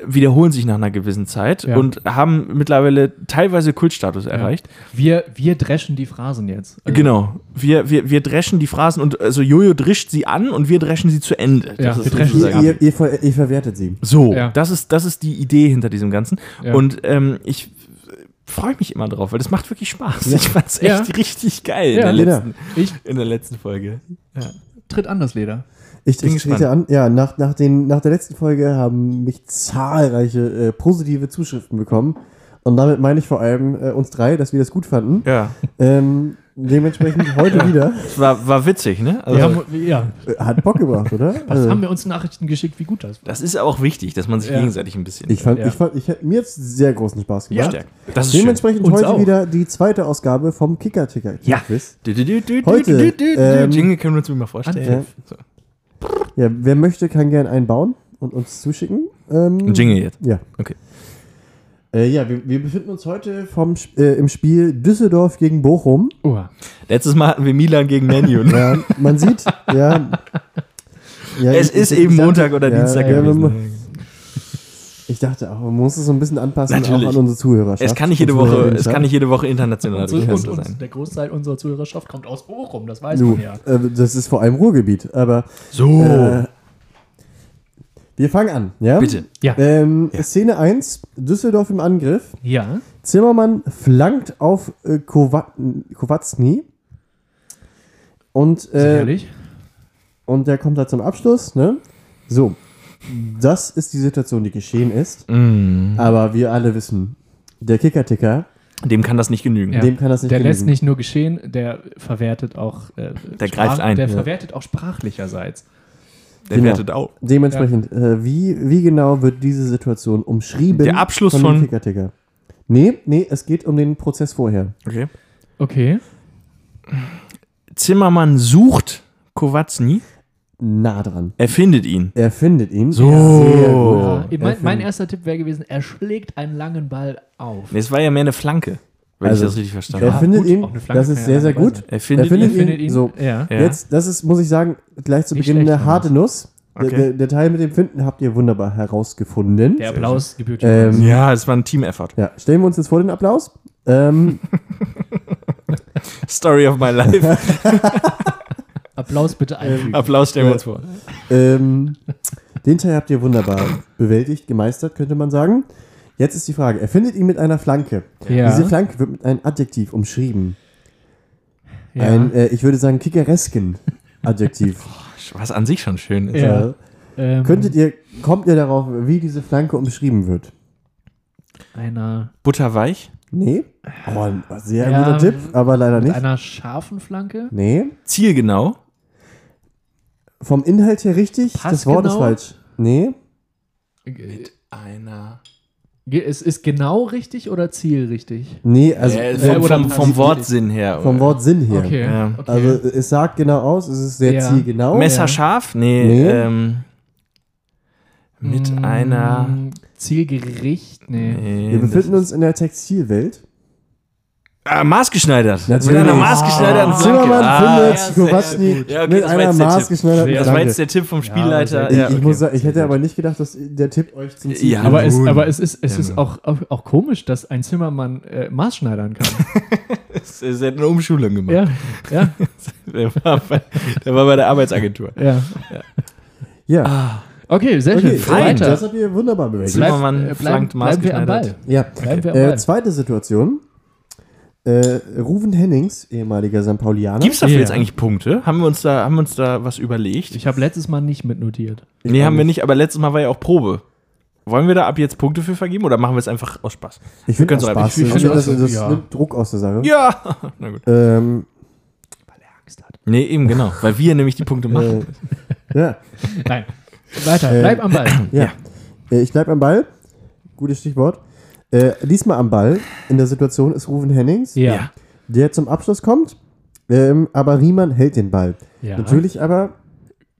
wiederholen sich nach einer gewissen Zeit Ja. und haben mittlerweile teilweise Kultstatus erreicht. Wir, wir dreschen die Phrasen jetzt. Also, Genau. Wir, wir, wir dreschen die Phrasen und also Jojo drischt sie an und wir dreschen sie zu Ende. Ja, ist wir dreschen sie sozusagen- ihr, ihr, ihr, ver- ihr verwertet sie. So, Ja. das, ist, das ist die Idee hinter diesem Ganzen. Ja. Und ähm, ich freue mich immer drauf, weil das macht wirklich Spaß. Ich fand's echt Ja. richtig geil Ja. in, der letzten, Ich in der letzten Folge. tritt an das Leder. Ich, Bin ich trete an, ja, nach, nach, den, nach der letzten Folge haben mich zahlreiche äh, positive Zuschriften bekommen. Und damit meine ich vor allem äh, uns drei, dass wir das gut fanden. Ja, Ähm, dementsprechend heute wieder. es war, war witzig, ne? Also, ja. Äh, Hat Bock gebracht, oder? Was Also, haben wir uns Nachrichten geschickt, wie gut das war? das ist auch wichtig, dass man sich Ja. gegenseitig ein bisschen ich fand, Ja. ich fand, ich, hätte- mir jetzt sehr großen Spaß gemacht. stärkt. Das. Dementsprechend heute auch. wieder die zweite Ausgabe vom Kicker-Ticker. Ja. Quiz. Du, du, du, du, Heute, ähm, Jingle können wir uns mal vorstellen. Ja. So. Ja, wer möchte, kann gern einen bauen und uns zuschicken. Ähm, Ein Jingle jetzt. Ja. Okay. Äh, ja, wir, wir befinden uns heute vom, äh, im Spiel Düsseldorf gegen Bochum. Oh, Letztes Mal hatten wir Milan gegen Manu. ne? Ja, man sieht, ja. ja es ich- ist ich- eben Montag oder ja, Dienstag ja, gewesen. man- Ich dachte auch, man muss es so ein bisschen anpassen, Natürlich. auch an unsere Zuhörerschaft. Es kann nicht jede Woche, es kann nicht jede Woche international und, und, und sein. der Großteil unserer Zuhörerschaft kommt aus Bochum, das weiß Du, man ja. äh, das ist vor allem Ruhrgebiet, aber So, äh, wir fangen an, ja? bitte. Ja. Ähm, Szene 1, Düsseldorf im Angriff. Ja. Zimmermann flankt auf äh, Kowa Kowatzny. Und, äh, Sicherlich. und der kommt da zum Abschluss. Ne? So, das ist die Situation, die geschehen ist. Mm. Aber wir alle wissen, der Kicker-Ticker, Dem kann das nicht genügen. Ja. dem kann das nicht Der lässt genügen. nicht nur geschehen, der verwertet auch. Äh, Der greift ein. Der Ja. verwertet auch sprachlicherseits. Der Genau. wertet auch. Dementsprechend, äh, wie, wie genau wird diese Situation umschrieben? Der Abschluss dem von- Kicker-Ticker? Nee, nee, es geht um den Prozess vorher. Okay. Okay. Zimmermann sucht Kowatzny, Nah dran. er findet ihn. Er findet ihn. So. Sehr gut. Ja, Er mein, mein erster Tipp wäre gewesen, er schlägt einen langen Ball auf. Nee, es war ja mehr eine Flanke, wenn Also, ich das richtig verstanden Er habe. findet gut, ihn, auch eine Flanke das kann ist ja sehr, sehr dabei gut. sein. Er findet, Er findet ihn. ihn. findet ihn. So. Ja. Ja. Jetzt, das ist, muss ich sagen, gleich zu Nicht Beginn schlecht, eine harte Nuss. Der, Okay. der, der Teil mit dem Finden habt ihr wunderbar herausgefunden. Der Applaus gebührt Ähm, ihm. Ja, es war ein Team-Effort. Ja, stellen wir uns jetzt vor den Applaus. Ähm, Story of my life. Applaus bitte einfügen. Applaus stellen wir uns vor. ähm, den Teil habt ihr wunderbar bewältigt, gemeistert, könnte man sagen. Jetzt ist die Frage, er findet ihn mit einer Flanke. ja. Diese Flanke wird mit einem Adjektiv umschrieben. ja. Ein, äh, ich würde sagen, kickeresken Adjektiv. Was an sich schon schön ist. Ja. Äh, ähm, könntet ihr, kommt ihr darauf, wie diese Flanke umschrieben wird? einer Butterweich, Nee? Oh, ein sehr Ja, guter Tipp, aber leider mit nicht. einer scharfen Flanke? Nee. zielgenau, Vom Inhalt her richtig, das Wort ist Passgenau? falsch. Nee. einer. Ge- Es ist genau richtig oder zielrichtig? Nee, also äh, vom, oder vom, vom Wortsinn her. vom Wortsinn her. Okay. Ja. okay. Also es sagt genau aus, es ist sehr Ja. zielgenau. Messerscharf? Nee. Nee. Ähm, mit Mm, einer. Zielgericht? Nee. Nee, Wir befinden ist- uns in der Textilwelt. Ah, maßgeschneidert. Mit Natürlich. einer maßgeschneiderten Socke. Zimmermann Ah, findet ja, Kowalski gut. Ja, okay, mit das war einer jetzt der Tipp. maßgeschneiderten Das war jetzt der Tipp vom Spielleiter. Ich, Ja, ich, okay. muss sagen, ich hätte aber nicht gedacht, dass der Tipp euch zum Ziel Ja. Aber es, aber es ist, es Ja, ist auch, auch, auch komisch, dass ein Zimmermann äh, Maß schneidern kann. Das ist eine Umschulung gemacht. ja, ja, Der, war bei, der war bei der Arbeitsagentur. ja. Ja, Okay, sehr okay, schön. fein. Weiter. das habt ihr wunderbar bewegt. Bleib- Zimmermann äh, bleib- flankt bleiben wir am Ball. maßgeschneidert. Ja, Bleiben wir am äh, Ball. zweite Situation. Äh, Ruven Hennings, ehemaliger St. Paulianer. Gibt es dafür Ja. jetzt eigentlich Punkte? Haben wir uns da, haben wir uns da was überlegt? Ich habe letztes Mal nicht mitnotiert. nee, haben wir nicht, aber letztes Mal war ja auch Probe. Wollen wir da ab jetzt Punkte für vergeben oder machen wir es einfach aus Spaß? Ich finde so Spaß. einfach- Ich ich finde, das, das ja. nimmt Druck aus der Sache. Ja! Na gut. Ähm, Nee, eben genau, weil wir nämlich die Punkte machen. äh, ja, Nein. Weiter, Äh, bleib am Ball. ja. Äh, ich bleibe am Ball. Gutes Stichwort. Äh, diesmal am Ball in der Situation ist Ruven Hennings, Ja. Der zum Abschluss kommt. Ähm, aber Riemann hält den Ball. ja. Natürlich aber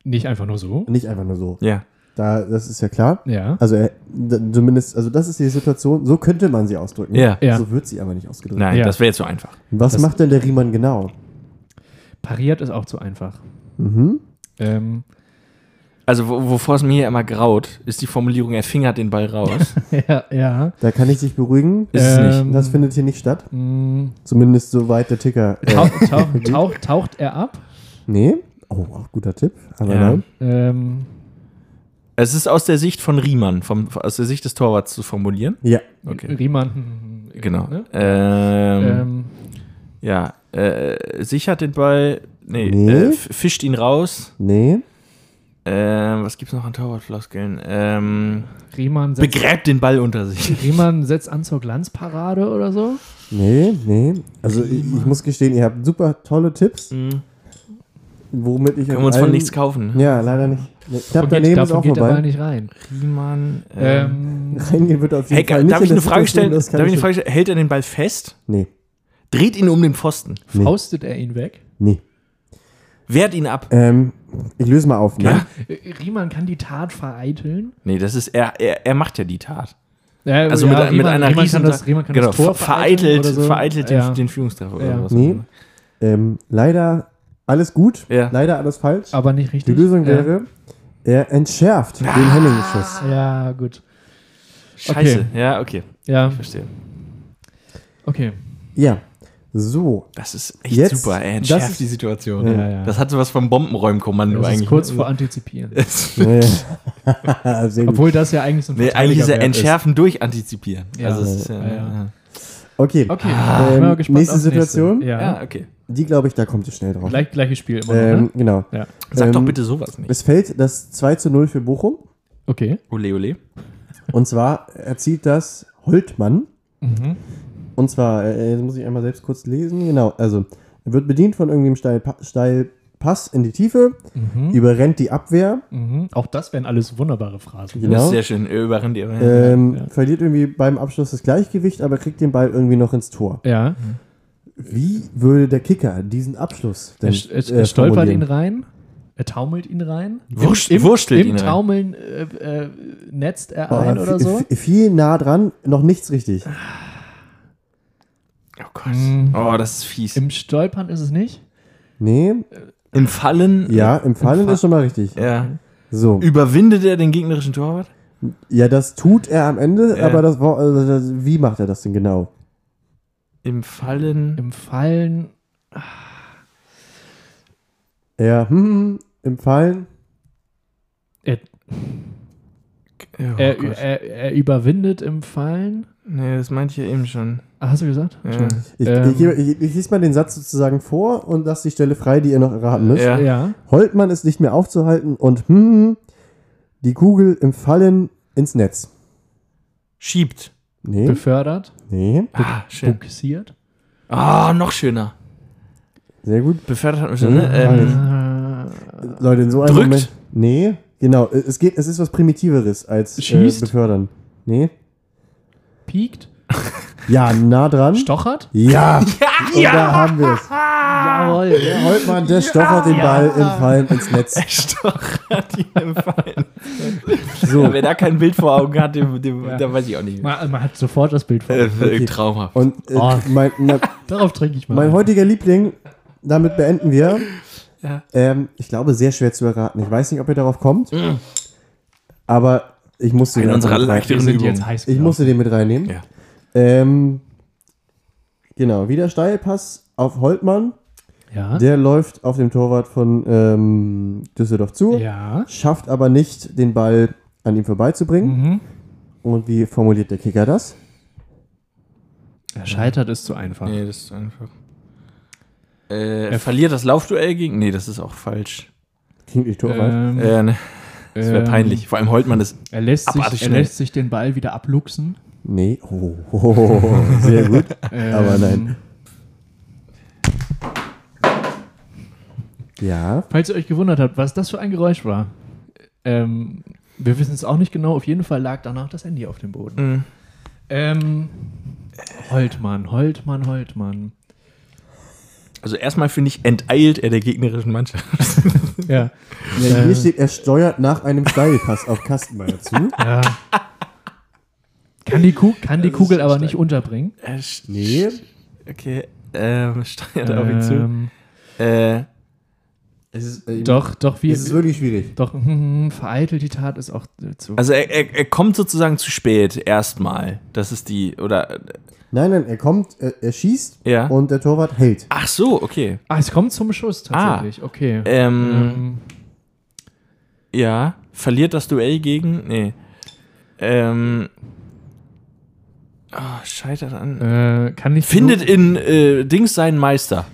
Nicht einfach nur so. nicht einfach nur so. Ja. Da, das ist ja klar. Ja. Also er, d- zumindest, also das ist die Situation, so könnte man sie ausdrücken. Ja. Ja. So wird sie aber nicht ausgedrückt. Nein, Ja. das wäre jetzt so einfach. Was Das- macht denn der Riemann genau? Pariert ist auch zu einfach. Mhm. Ähm, Also, wo- wovor es mir hier immer graut, ist die Formulierung, er fingert den Ball raus. ja, ja. Da kann ich dich beruhigen. Ist es nicht. Ähm, Das findet hier nicht statt. mh, Zumindest soweit der Ticker. Äh, tauch, tauch, tauch, taucht er ab? nee. Oh, auch guter Tipp. Aber Ja. nein. Ähm, Es ist aus der Sicht von Riemann, vom, aus der Sicht des Torwarts zu formulieren. Ja. Okay. Riemann. Genau. Ne? Ähm, Ähm, ja, äh, sichert den Ball, nee, Nee. Äh, fischt ihn raus. Nee. Ähm, was gibt's noch an Torwartfloskeln? Ähm, Riemann, setzt, begräbt den Ball unter sich. Riemann setzt an zur Glanzparade oder so? Nee, nee. Also ich, ich muss gestehen, ihr habt super tolle Tipps, Mhm. womit ich Können wir uns allen- von nichts kaufen. Ne? Ja, leider nicht. Und geht, daneben ist dafür auch geht der Ball vorbei. nicht rein. Riemann. Ähm, Ähm, Reingehen wird auf jeden hey, Fall nicht darf ich eine Frage stellen? Darf ich eine ich- Frage stellen? Hält er den Ball fest? Nee, Dreht ihn um den Pfosten? Nee. faustet er ihn weg? nee. Wehrt ihn ab? Ähm, ich löse mal auf. Ne? Ja? Riemann kann die Tat vereiteln? Nee, das ist, er, er, er macht ja die Tat. Ja, Also ja, mit, mit Riemann- einer Riemann riesen kann das, Riemann kann genau, das Tor ver- vereitelt, oder so. vereitelt den, ja. den Führungstreffer Ja. oder was. Nee. Ähm, leider alles gut, Ja. leider alles falsch. Aber nicht Die richtig. Lösung ja. wäre, er entschärft den Henning-Schuss. Ja, gut. Scheiße. Okay. Ja, okay. Ja, Verstehe. okay. Ja, so. Das ist echt Jetzt- super. Er das entschärft ist- die Situation. Ja, ja. Das hat sowas vom Bombenräumkommando Also Das ist eigentlich. kurz vor Antizipieren. Ja. Obwohl das ja eigentlich so ein nee, eigentlich ist er Verteidigerwert Entschärfen durch Antizipieren. Ja. Also es ist ja, Ja, ja. ja. Okay, Okay, Ähm, ich bin mal gespannt nächste aufs Situation? Ja. ja, okay. die glaube ich, da kommt ihr schnell drauf. Gleich, gleiches Spiel immer noch, Ähm, ne? genau. Ja. Sag doch Ähm, bitte sowas nicht. Es fällt das 2 zu 0 für Bochum. Okay. Ole, ole. Und zwar erzielt das Holtmann. Mhm. Und zwar, äh, das muss ich einmal selbst kurz lesen. Genau, also er wird bedient von irgendeinem Steilpa Steilpass in die Tiefe, Mhm. überrennt die Abwehr, Mhm. Auch das wären alles wunderbare Phrasen. Das ist genau. sehr schön. Er Überrennt ihr. Ähm, Ja. Verliert irgendwie beim Abschluss das Gleichgewicht, aber kriegt den Ball irgendwie noch ins Tor. Ja. Wie würde der Kicker diesen Abschluss denn Er, st- er, äh, er stolpert ihn rein. Er taumelt ihn rein. Wurst- Im, wurstelt im ihn rein. Taumeln äh, äh, netzt er Oh, ein oder so. vi- Viel nah dran, noch nichts richtig. Oh Gott. Mhm. Oh, das ist fies. Im Stolpern ist es nicht. Nee, Im Fallen. ja, im Fallen Fa- ist schon mal richtig. Ja. So. Überwindet er den gegnerischen Torwart? Ja, das tut er am Ende, Ja. aber das, also das, wie macht er das denn genau? Im Fallen. Im Fallen. Er, hm, im Fallen, Er, Oh er, er, er überwindet im Fallen. Nee, das meinte ich ja eben schon. Ah, hast du gesagt? Ja. Ich, Ähm. ich, ich, ich lese mal den Satz sozusagen vor und lasse die Stelle frei, die ihr noch erraten müsst. Ja. Ja. Holtmann ist nicht mehr aufzuhalten und hm, die Kugel im Fallen ins Netz. Schiebt. Nee, Befördert. nee, Ah, schön. Buxiert. Ah, noch schöner. sehr gut. Befördert hat man schon, ne? Ähm, Äh, Leute, in so einem Drückt. Moment. Nee, genau. Es geht, es ist was Primitiveres als äh, befördern. Nee. Piekt. Ja, nah dran. Stochert. Ja, und da haben wir es. Jawohl. Der Holtmann, der stochert den Ball im Fallen ins Netz. Stochert ihn im Fallen. So. Wer da kein Bild vor Augen hat, dem, dem, Ja. da weiß ich auch nicht. Man, man hat sofort das Bild vor. Äh, Augen. Traumhaft. Und äh, Oh. mein, na, Darauf trinke ich mal. mein heutiger Liebling, damit beenden wir. Ja. Ähm, ich glaube, sehr schwer zu erraten. Ich weiß nicht, ob ihr darauf kommt. Aber ich musste In den unserer leichteren sind Übung. jetzt heiß Ich musste den mit reinnehmen. Ja. Ähm, genau, wieder Steilpass auf Holtmann. Ja. Der läuft auf dem Torwart von ähm, Düsseldorf zu, ja. schafft aber nicht, den Ball an ihm vorbeizubringen. Mhm. Und wie formuliert der Kicker das? Er scheitert ist zu einfach. Nee, das ist einfach. Äh, er verliert das Laufduell gegen. Nee, das ist auch falsch. Klingt nicht Torwart. Ähm, Äh, ne, das wäre ähm, peinlich. Vor allem Holtmann ist. Er lässt, sich, er schnell. lässt sich den Ball wieder abluchsen. Nee. Oh, oh, oh, oh, sehr gut. Aber Ähm, nein. Ja. Falls ihr euch gewundert habt, was das für ein Geräusch war, ähm, wir wissen es auch nicht genau. Auf jeden Fall lag danach das Handy auf dem Boden. Mh. Ähm, Holtmann, Holtmann, Holtmann. Also erstmal finde ich, enteilt er der gegnerischen Mannschaft. Ja. ja Äh. hier steht, er steuert nach einem Steilpass auf Kastenmeier zu. ja. Kann die, Ku kann die Kugel aber nicht unterbringen. Äh, Nee. Okay. Ähm, steuert auf ihn zu. Ähm, Äh, ist, äh, doch, doch, wie. Es ist wirklich schwierig. doch, hm, vereitelt die Tat ist auch äh, zu. also er, er, er kommt sozusagen zu spät erstmal. Das ist die. Oder. äh, Nein, nein, er kommt, er, er schießt Ja. und der Torwart hält. Ach so, okay. ah, es kommt zum Schuss tatsächlich. Okay. Ähm, Ähm, ja. Verliert das Duell gegen. Nee. Ähm. Oh, scheitert an. äh, kann nicht. Findet in äh, Dings seinen Meister.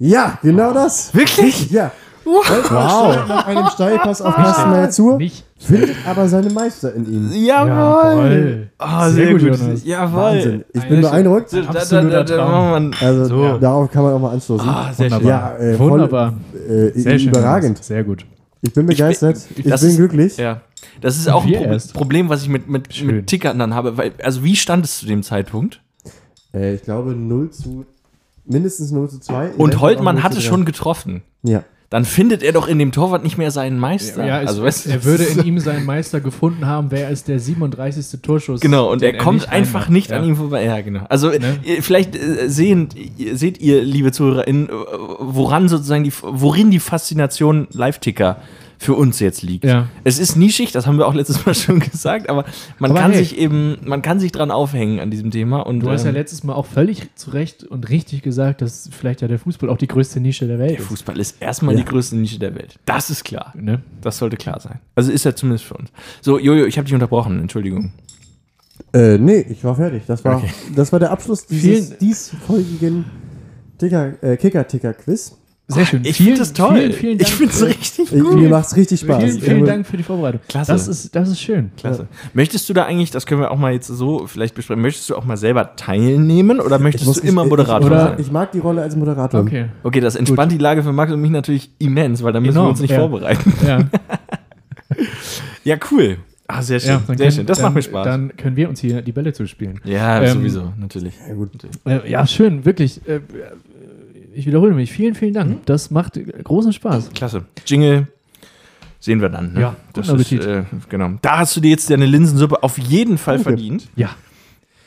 Ja, genau das. Wirklich? Ja. Holtmann steuert nach einem Steilpass auf Kastenmeier zu, Nicht. findet aber seine Meister in ihm. Jawohl. Ah, Sehr sehr, gut, gut. Jonas. Jawohl. Wahnsinn. Ich Eine bin beeindruckt. Absoluter Traum. Also So. darauf kann man auch mal anstoßen. Ah, sehr schön. Wunderbar. Ja, äh, voll- Wunderbar. äh, Sehr schön. überragend. Jonas. Sehr gut. Ich bin begeistert. Ich, bin ist- glücklich. Ja. Das ist auch ein Pro. Problem, was ich mit, mit, Schön. mit Tickern dann habe. Weil, also, wie stand es zu dem Zeitpunkt? Äh, ich glaube 0 zu mindestens 0 zu 2. Und Holtmann hatte schon getroffen. Ja. Dann findet er doch in dem Torwart nicht mehr seinen Meister. Ja, es, also, weißt du, er würde in ihm seinen Meister gefunden haben, wäre es der 37. Torschuss. Genau, und er kommt nicht einfach reinmacht. nicht ja. an ihm vorbei. Ja, genau. Also Ne? äh, vielleicht äh, sehen, ihr- seht ihr, liebe ZuhörerInnen, äh, woran sozusagen die, worin die Faszination Live-Ticker für uns jetzt liegt. Ja. Es ist nischig, das haben wir auch letztes Mal schon gesagt, aber man Aber kann hey. sich eben, man kann sich dran aufhängen an diesem Thema. Und, Du hast ja ähm, letztes Mal auch völlig zu Recht und richtig gesagt, dass vielleicht ja der Fußball auch die größte Nische der Welt der ist. Fußball ist erstmal Ja. die größte Nische der Welt. Das ist klar. Ne? Das sollte klar sein. Also ist er zumindest für uns. So, Jojo, ich habe dich unterbrochen, Entschuldigung. Äh, nee, ich war fertig. Das war, Okay. das war der Abschluss dieses Vielen- diesfolgigen äh, Kicker-Ticker-Quiz. Sehr schön. Ich finde das toll. Vielen, vielen Dank. ich finde es richtig Ich, gut. mir macht's richtig Spaß. Vielen, Ich vielen bin- Dank für die Vorbereitung. Klasse. Das ist, das ist schön. Klasse. Möchtest du da eigentlich, das können wir auch mal jetzt so vielleicht besprechen, möchtest du auch mal selber teilnehmen oder möchtest Ich muss- du immer ich- Moderator oder- sein? Ich mag die Rolle als Moderator. Okay. Okay, das entspannt die Lage für Max und mich natürlich immens, weil da müssen wir Enorm, uns nicht ja. vorbereiten. Ja, Ja, cool. Ah, sehr schön. ja dann sehr können- schön. Das dann, macht mir Spaß. Dann können wir uns hier die Bälle zuspielen. ja, ähm, sowieso, natürlich. Ja, gut. Äh, ja, schön, wirklich. Äh, ich wiederhole mich. Vielen, vielen Dank. Mhm. Das macht großen Spaß. Klasse. Jingle sehen wir dann. Ne? Ja, das guten ist, Appetit. äh, genau. Da hast du dir jetzt deine Linsensuppe auf jeden Fall Danke. verdient. Ja.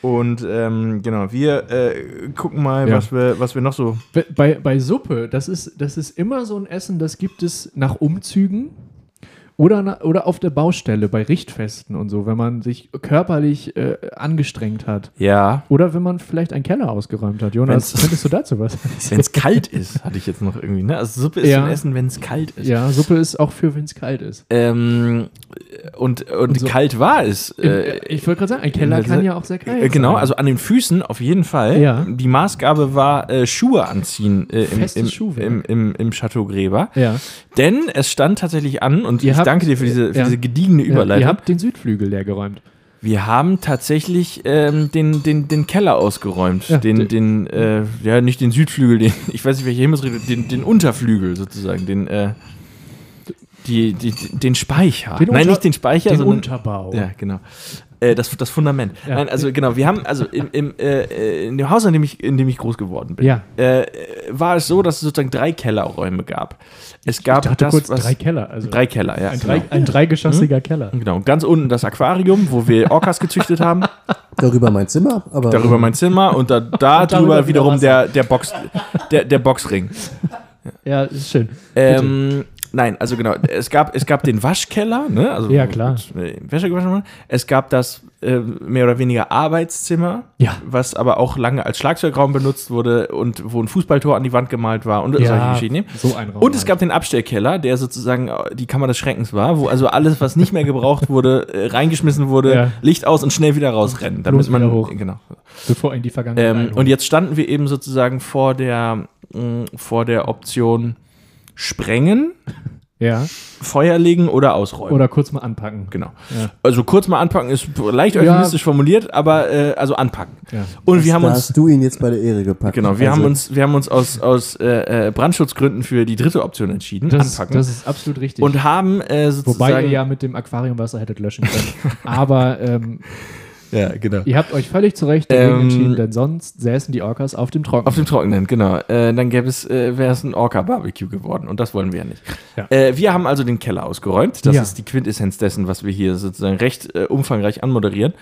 Und ähm, genau, wir äh, gucken mal, Ja. was, wir, was wir noch so. Bei, bei Suppe, das ist, das ist immer so ein Essen, das gibt es nach Umzügen oder, oder auf der Baustelle bei Richtfesten und so, wenn man sich körperlich äh, angestrengt hat. Ja, Oder wenn man vielleicht einen Keller ausgeräumt hat. Jonas, Wenn's- könntest du dazu was? wenn es kalt ist, hatte ich jetzt noch irgendwie. Ne? Also Suppe ist Ja. ein Essen, wenn es kalt ist. ja, Suppe ist auch für, wenn es kalt ist. Ähm, und und, Und so- kalt war es. Äh, äh, ich wollte gerade sagen, ein Keller kann ja auch sehr kalt äh, genau, sein. also an den Füßen auf jeden Fall. Ja. Die Maßgabe war äh, Schuhe anziehen äh, im, im, im, im Chateau Gräber. Ja. Denn es stand tatsächlich an, und Ihr ich habt- danke dir für diese, für ja. diese gediegene ja. Überleitung. Ihr habt den Südflügel leer geräumt. Wir haben tatsächlich ähm, den, den, den Keller ausgeräumt. Ja, den, den, äh, ja, nicht den Südflügel, den, ich weiß nicht, welche Himmelsrichtung, den, den Unterflügel sozusagen, den, äh, die, die, den Speicher. Den Nein, nicht den Speicher, den sondern. Unterbau. Ja, genau. Äh, das, das Fundament. Ja. Nein, also genau, wir haben, also im, im, äh, in dem Haus, in dem, ich, in dem ich groß geworden bin, Ja. äh, war es so, dass es sozusagen drei Kellerräume gab. Es gab Ich dachte das, kurz was, drei Keller. Also drei Keller, ja. ein, genau. drei, ein dreigeschossiger Keller. Genau, ganz unten das Aquarium, wo wir Orcas gezüchtet haben. Darüber mein Zimmer, aber Darüber mein Zimmer und da, da darüber drüber wieder wiederum Wasser. der, der, Box, der, der Boxring. Ja, ist schön. Ähm, nein, also genau, es gab, es gab den Waschkeller, ne? Also Ja, klar. äh, Wäsche gewaschen wurde. Es gab das äh, mehr oder weniger Arbeitszimmer, Ja. was aber auch lange als Schlagzeugraum benutzt wurde und wo ein Fußballtor an die Wand gemalt war und solche Ja, Geschichten. so ein Raum. Und es halt. gab den Abstellkeller, der sozusagen äh, die Kammer des Schreckens war, wo also alles, was nicht mehr gebraucht wurde, äh, reingeschmissen wurde, Ja. Licht aus und schnell wieder rausrennen, damit Bloß man hoch. genau. bevor in die Vergangenheit. Ähm, und jetzt standen wir eben sozusagen vor der mh, vor der Option sprengen, ja. Feuer legen oder ausräumen. Oder kurz mal anpacken. genau. Ja. Also kurz mal anpacken ist leicht Ja. euphemistisch formuliert, aber äh, also anpacken. Ja. Und wir haben da uns hast du ihn jetzt bei der Ehre gepackt. genau, wir Also, haben uns wir haben uns aus aus äh, äh, Brandschutzgründen für die dritte Option entschieden, Das, anpacken. das ist absolut richtig. und haben äh, sozusagen Wobei ihr ja mit dem Aquariumwasser hättet löschen können. Aber ähm, ja, genau. ihr habt euch völlig zu Recht dagegen Ähm, entschieden, denn sonst säßen die Orcas auf dem Trockenen. Auf dem Trockenen, genau. Äh, dann gäbe es, äh, wäre es ein Orca-Barbecue geworden und das wollen wir ja nicht. Ja. Äh, wir haben also den Keller ausgeräumt. Das Ja. ist die Quintessenz dessen, was wir hier sozusagen recht äh, umfangreich anmoderieren.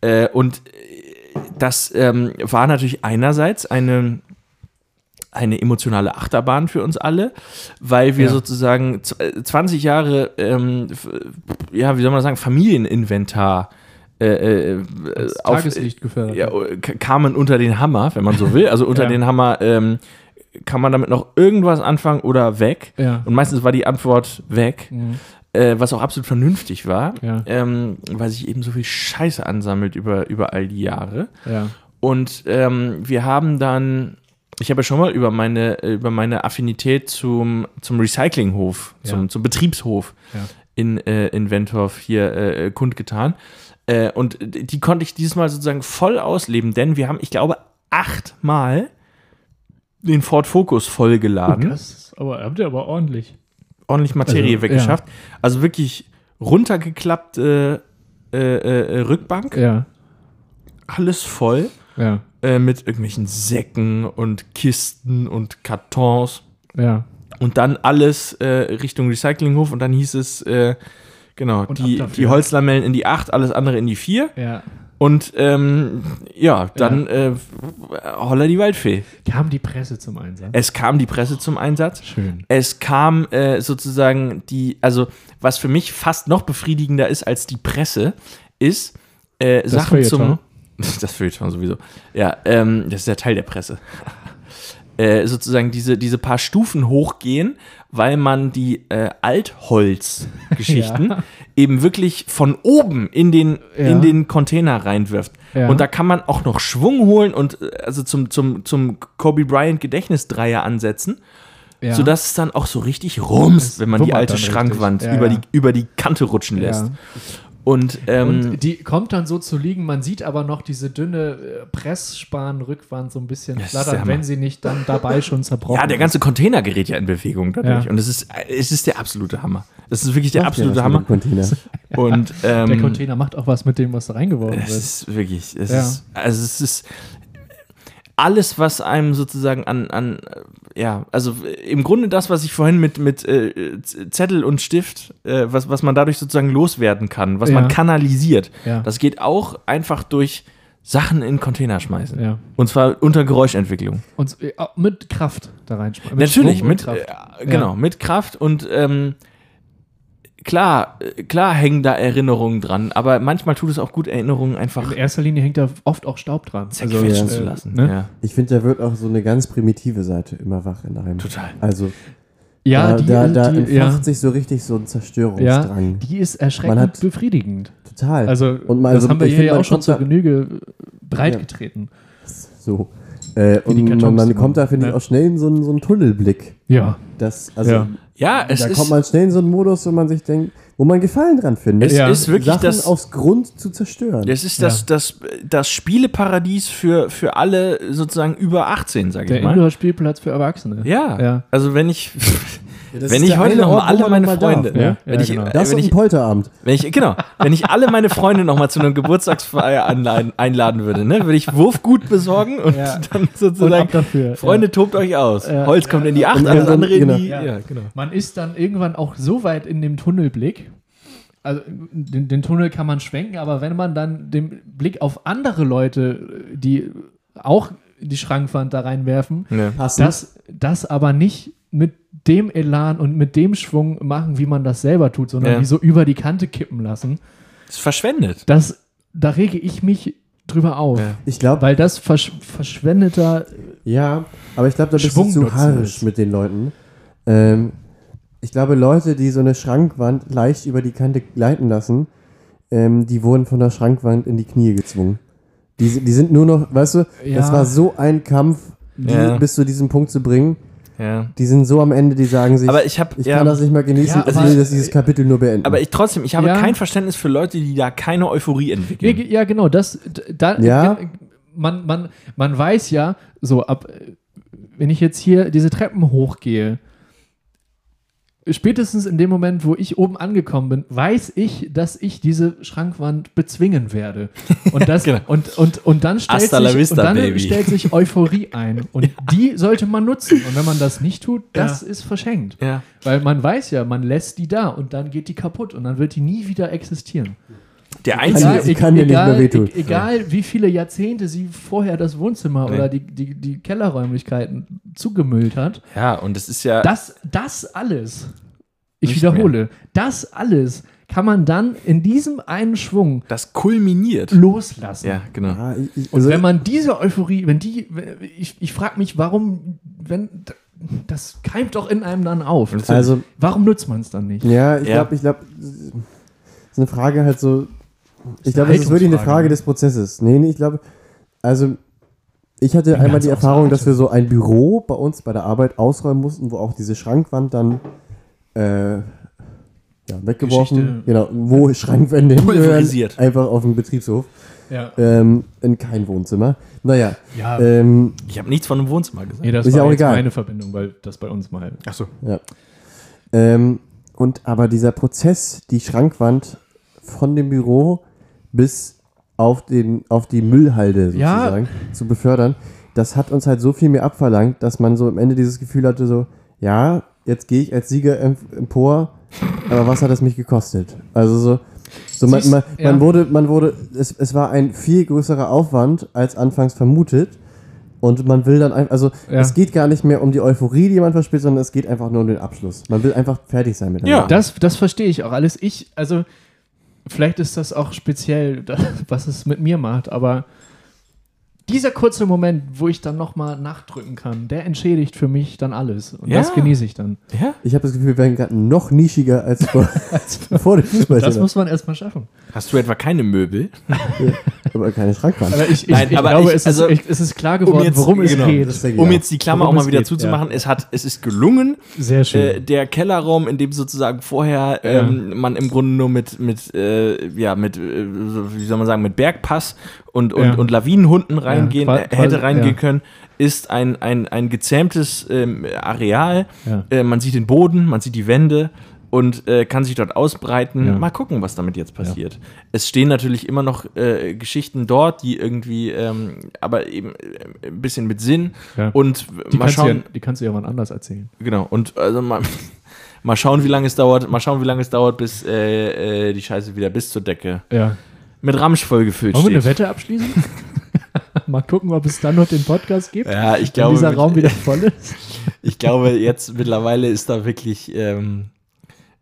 Äh, und äh, das ähm, war natürlich einerseits eine eine emotionale Achterbahn für uns alle, weil wir Ja. sozusagen z- äh, 20 Jahre, ähm, ja, wie soll man sagen, Familieninventar äh, äh, Ins auf, Tageslicht gefördert. ja, kamen unter den Hammer, wenn man so will. Also unter Ja. den Hammer ähm, kann man damit noch irgendwas anfangen oder weg. Ja. Und meistens war die Antwort weg, Mhm. äh, was auch absolut vernünftig war, Ja. ähm, weil sich eben so viel Scheiße ansammelt über, über all die Jahre. ja. Und ähm, wir haben dann, ich habe ja schon mal über meine, über meine Affinität zum, zum Recyclinghof, zum, Ja. zum Betriebshof Ja. in, äh, in Wentorf hier äh, kundgetan. Äh, und die konnte ich dieses Mal sozusagen voll ausleben, denn wir haben, ich glaube, achtmal den Ford Focus vollgeladen, Das ist aber, habt ihr aber ordentlich. ordentlich Materie Also, weggeschafft. Also wirklich runtergeklappte äh, äh, Rückbank, Ja. alles voll. Ja. äh, mit irgendwelchen Säcken und Kisten und Kartons Ja. und dann alles äh, Richtung Recyclinghof und dann hieß es, äh, genau, Und die, die Holzlamellen in die 8, alles andere in die 4 Ja. und ähm, ja, dann Äh, holla die Waldfee. Kam die Presse zum Einsatz. Es kam die Presse zum Einsatz. Schön. Es kam äh, sozusagen die, also was für mich fast noch befriedigender ist als die Presse, ist äh, Sachen zum. Das Feuilleton sowieso. Ja, ähm, das ist ja Teil der Presse. Äh, sozusagen diese, diese paar Stufen hochgehen, weil man die äh, Altholz-Geschichten Ja. eben wirklich von oben in den, Ja. in den Container reinwirft. Ja. Und da kann man auch noch Schwung holen und äh, also zum, zum, zum Kobe Bryant Gedächtnisdreier ansetzen Ja. sodass es dann auch so richtig rumst, wenn man die alte richtig. Schrankwand Ja, über. Die, über die Kante rutschen lässt. Und, ähm, Und die kommt dann so zu liegen, man sieht aber noch diese dünne äh, Pressspan-Rückwand so ein bisschen flattern, wenn sie nicht dann dabei schon zerbrochen ja, der ganze Container gerät ja in Bewegung dadurch. Ja. Und es ist, es ist der absolute Hammer. Das ist wirklich der macht absolute Hammer. Container. Und ähm, Der Container macht auch was mit dem, was da reingeworfen es wird. ist wirklich, es Ja. ist, also es ist alles, was einem sozusagen an, an äh, ja, also im Grunde das, was ich vorhin mit, mit äh, Zettel und Stift, äh, was, was man dadurch sozusagen loswerden kann, was Ja. man kanalisiert, Ja. das geht auch einfach durch Sachen in Container schmeißen. Ja. Und zwar unter Geräuschentwicklung. Und äh, mit Kraft da reinschmeißen. Natürlich, Schwung und mit, Kraft. äh, genau, mit Kraft und ähm, klar, klar hängen da Erinnerungen dran, aber manchmal tut es auch gut, Erinnerungen einfach In erster Linie hängt da oft auch Staub dran. zerquetschen ja. zu äh, lassen. ne? Ja. Ich finde, da wird auch so eine ganz primitive Seite immer wach in einem. Total. Also Ja, da, die, da, da die, entfacht ja, sich so richtig so ein ja, Zerstörungsdrang. die ist erschreckend Man hat- befriedigend. Total. Also, Und mal- das also haben wir ich hier ja auch schon zur Genüge breit Ja. getreten. so. Äh, und man, man kommt da, finde ich, auch schnell in so einen, so einen Tunnelblick. Ja. Das, also, Ja. Ja, es da ist kommt man schnell in so einen Modus, wo man sich denkt, wo man Gefallen dran findet. Es Ja. ist wirklich Sachen das, aufs Grund zu zerstören. es ist das, das, das Spieleparadies für, für alle sozusagen über 18, sage Der ich mal. Indoor-Spielplatz für Erwachsene. Ja. Ja. also wenn ich, das wenn ist ich heute eine noch mal Ort, wo alle meine noch Freunde, darf, ne? wenn Ja, ich, genau. Das ist wenn doch ein ich, Polterabend. wenn ich, genau, wenn ich alle meine Freunde noch mal zu einer Geburtstagsfeier anladen, einladen würde, ne, würde ich Wurfgut besorgen und Ja. dann Und sozusagen, ab dafür. Freunde, tobt euch aus. Ja. Holz kommt in die Acht, Und alles andere in genau. die, Ja. ja, genau. Man ist dann irgendwann auch so weit in dem Tunnelblick. Also den, den Tunnel kann man schwenken, aber wenn man dann den Blick auf andere Leute, die auch die Schrankwand da reinwerfen, Ja. Das, das aber nicht mit dem Elan und mit dem Schwung machen, wie man das selber tut, sondern Ja. die so über die Kante kippen lassen, Ist verschwendet. das, da rege ich mich drüber auf. Ja. Ich glaube, Weil das versch verschwendeter Ja, aber ich glaube, da bist Schwung du zu harsch ist. mit den Leuten. Ähm, ich glaube, Leute, die so eine Schrankwand leicht über die Kante gleiten lassen, ähm, die wurden von der Schrankwand in die Knie gezwungen. Die, die sind nur noch, weißt du, Ja. das war so ein Kampf, die Ja. bis zu diesem Punkt zu bringen. Ja. Die sind so am Ende, die sagen sich, Aber ich habe, ich ja, kann das nicht mal genießen, Ja, ich aber- will das dieses Kapitel nur beenden. aber ich trotzdem, ich habe Ja. kein Verständnis für Leute, die da keine Euphorie entwickeln. ja, genau, das da, Ja. man, man, man weiß ja, so ab wenn ich jetzt hier diese Treppen hochgehe, spätestens in dem Moment, wo ich oben angekommen bin, weiß ich, dass ich diese Schrankwand bezwingen werde. Und das Genau. und, und, und dann stellt Hasta sich, vista, und dann baby. stellt sich Euphorie ein. Und die sollte man nutzen. Und wenn man das nicht tut, das ist verschenkt. Ja. Weil man weiß ja, man lässt die da und dann geht die kaputt und dann wird die nie wieder existieren. Der einzige, sie kann dir nicht mehr wehtun. e- Egal, wie viele Jahrzehnte sie vorher das Wohnzimmer Nee. oder die, die, die Kellerräumlichkeiten zugemüllt hat, ja, und es ist ja, das, das alles, ich wiederhole, das alles kann man dann in diesem einen Schwung das kulminiert. loslassen. Ja, genau. Ja, ich, ich, Und also, wenn man diese Euphorie, wenn die, ich, ich frage mich, warum, wenn, das keimt doch in einem dann auf. also Warum nutzt man es dann nicht? Ja, ich Ja. glaube, ich glaube, das ist eine Frage halt so. Ich eine glaube, es ist wirklich eine Frage ne? des Prozesses. Nee, nee, ich glaube, also ich hatte einmal ganz die Erfahrung, dass wir so ein Büro bei uns bei der Arbeit ausräumen mussten, wo auch diese Schrankwand dann äh, ja, weggeworfen, Geschichte. genau, wo Schrankwände hingehören, Pulverisiert. einfach auf dem Betriebshof, Ja, ähm, in kein Wohnzimmer. Naja, ja ähm, Ich habe nichts von einem Wohnzimmer gesagt. nee, das ist war ja auch jetzt egal. meine Verbindung, weil das bei uns mal Ach so. Ja. Ähm, und aber dieser Prozess, die Schrankwand von dem Büro bis auf, den, auf die Müllhalde Ja. sozusagen zu befördern, das hat uns halt so viel mehr abverlangt, dass man so am Ende dieses Gefühl hatte, so, ja, jetzt gehe ich als Sieger em- empor, aber was hat es mich gekostet? Also so, so man, man, ja. man wurde, man wurde, es, es war ein viel größerer Aufwand als anfangs vermutet. Und man will dann einfach, also Ja. es geht gar nicht mehr um die Euphorie, die man verspielt, sondern es geht einfach nur um den Abschluss. Man will einfach fertig sein mit der Ja. Das, das verstehe ich auch alles. Ich, also, vielleicht ist das auch speziell, was es mit mir macht, aber dieser kurze Moment, wo ich dann nochmal nachdrücken kann, der entschädigt für mich dann alles. Und Ja. das genieße ich dann. Ja? Ich habe das Gefühl, wir werden gerade noch nischiger als vor, vor dem Fußball. Das muss man erstmal schaffen. Hast du etwa keine Möbel? aber keine Schrankwand. Aber ich, ich, Nein, ich aber glaube, ich- es, also, ist, es ist klar geworden, jetzt- worum es genau, geht. denke Um auch. jetzt die Klammer Worum auch mal wieder geht, zuzumachen, es, hat, es ist gelungen, Sehr schön. äh, der Kellerraum, in dem sozusagen vorher ähm, man im Grunde nur mit, mit äh, ja, mit, äh, wie soll man sagen, mit Bergpass und, und, Ja. und Lawinenhunden reingehen, qua- äh, hätte quasi, reingehen ja. können, ist ein, ein, ein gezähmtes ähm, Areal. Ja. Äh, man sieht den Boden, man sieht die Wände und äh, kann sich dort ausbreiten. Ja. Mal gucken, was damit jetzt passiert. Es stehen natürlich immer noch äh, Geschichten dort, die irgendwie, ähm, aber eben äh, ein bisschen mit Sinn. Ja. Und die, mal kannst du schauen, ja, die kannst du ja wann anders erzählen. Genau, und also mal, mal schauen, wie lange es dauert, mal schauen, wie lange es dauert, bis äh, äh, die Scheiße wieder bis zur Decke Ja. Mit Ramsch vollgefüllt Wollen wir eine steht. Wette abschließen? Mal gucken, ob es dann noch den Podcast gibt. Ja, ich wenn glaube, dieser mit- Raum wieder voll ist. ich glaube, jetzt mittlerweile ist da wirklich, ähm,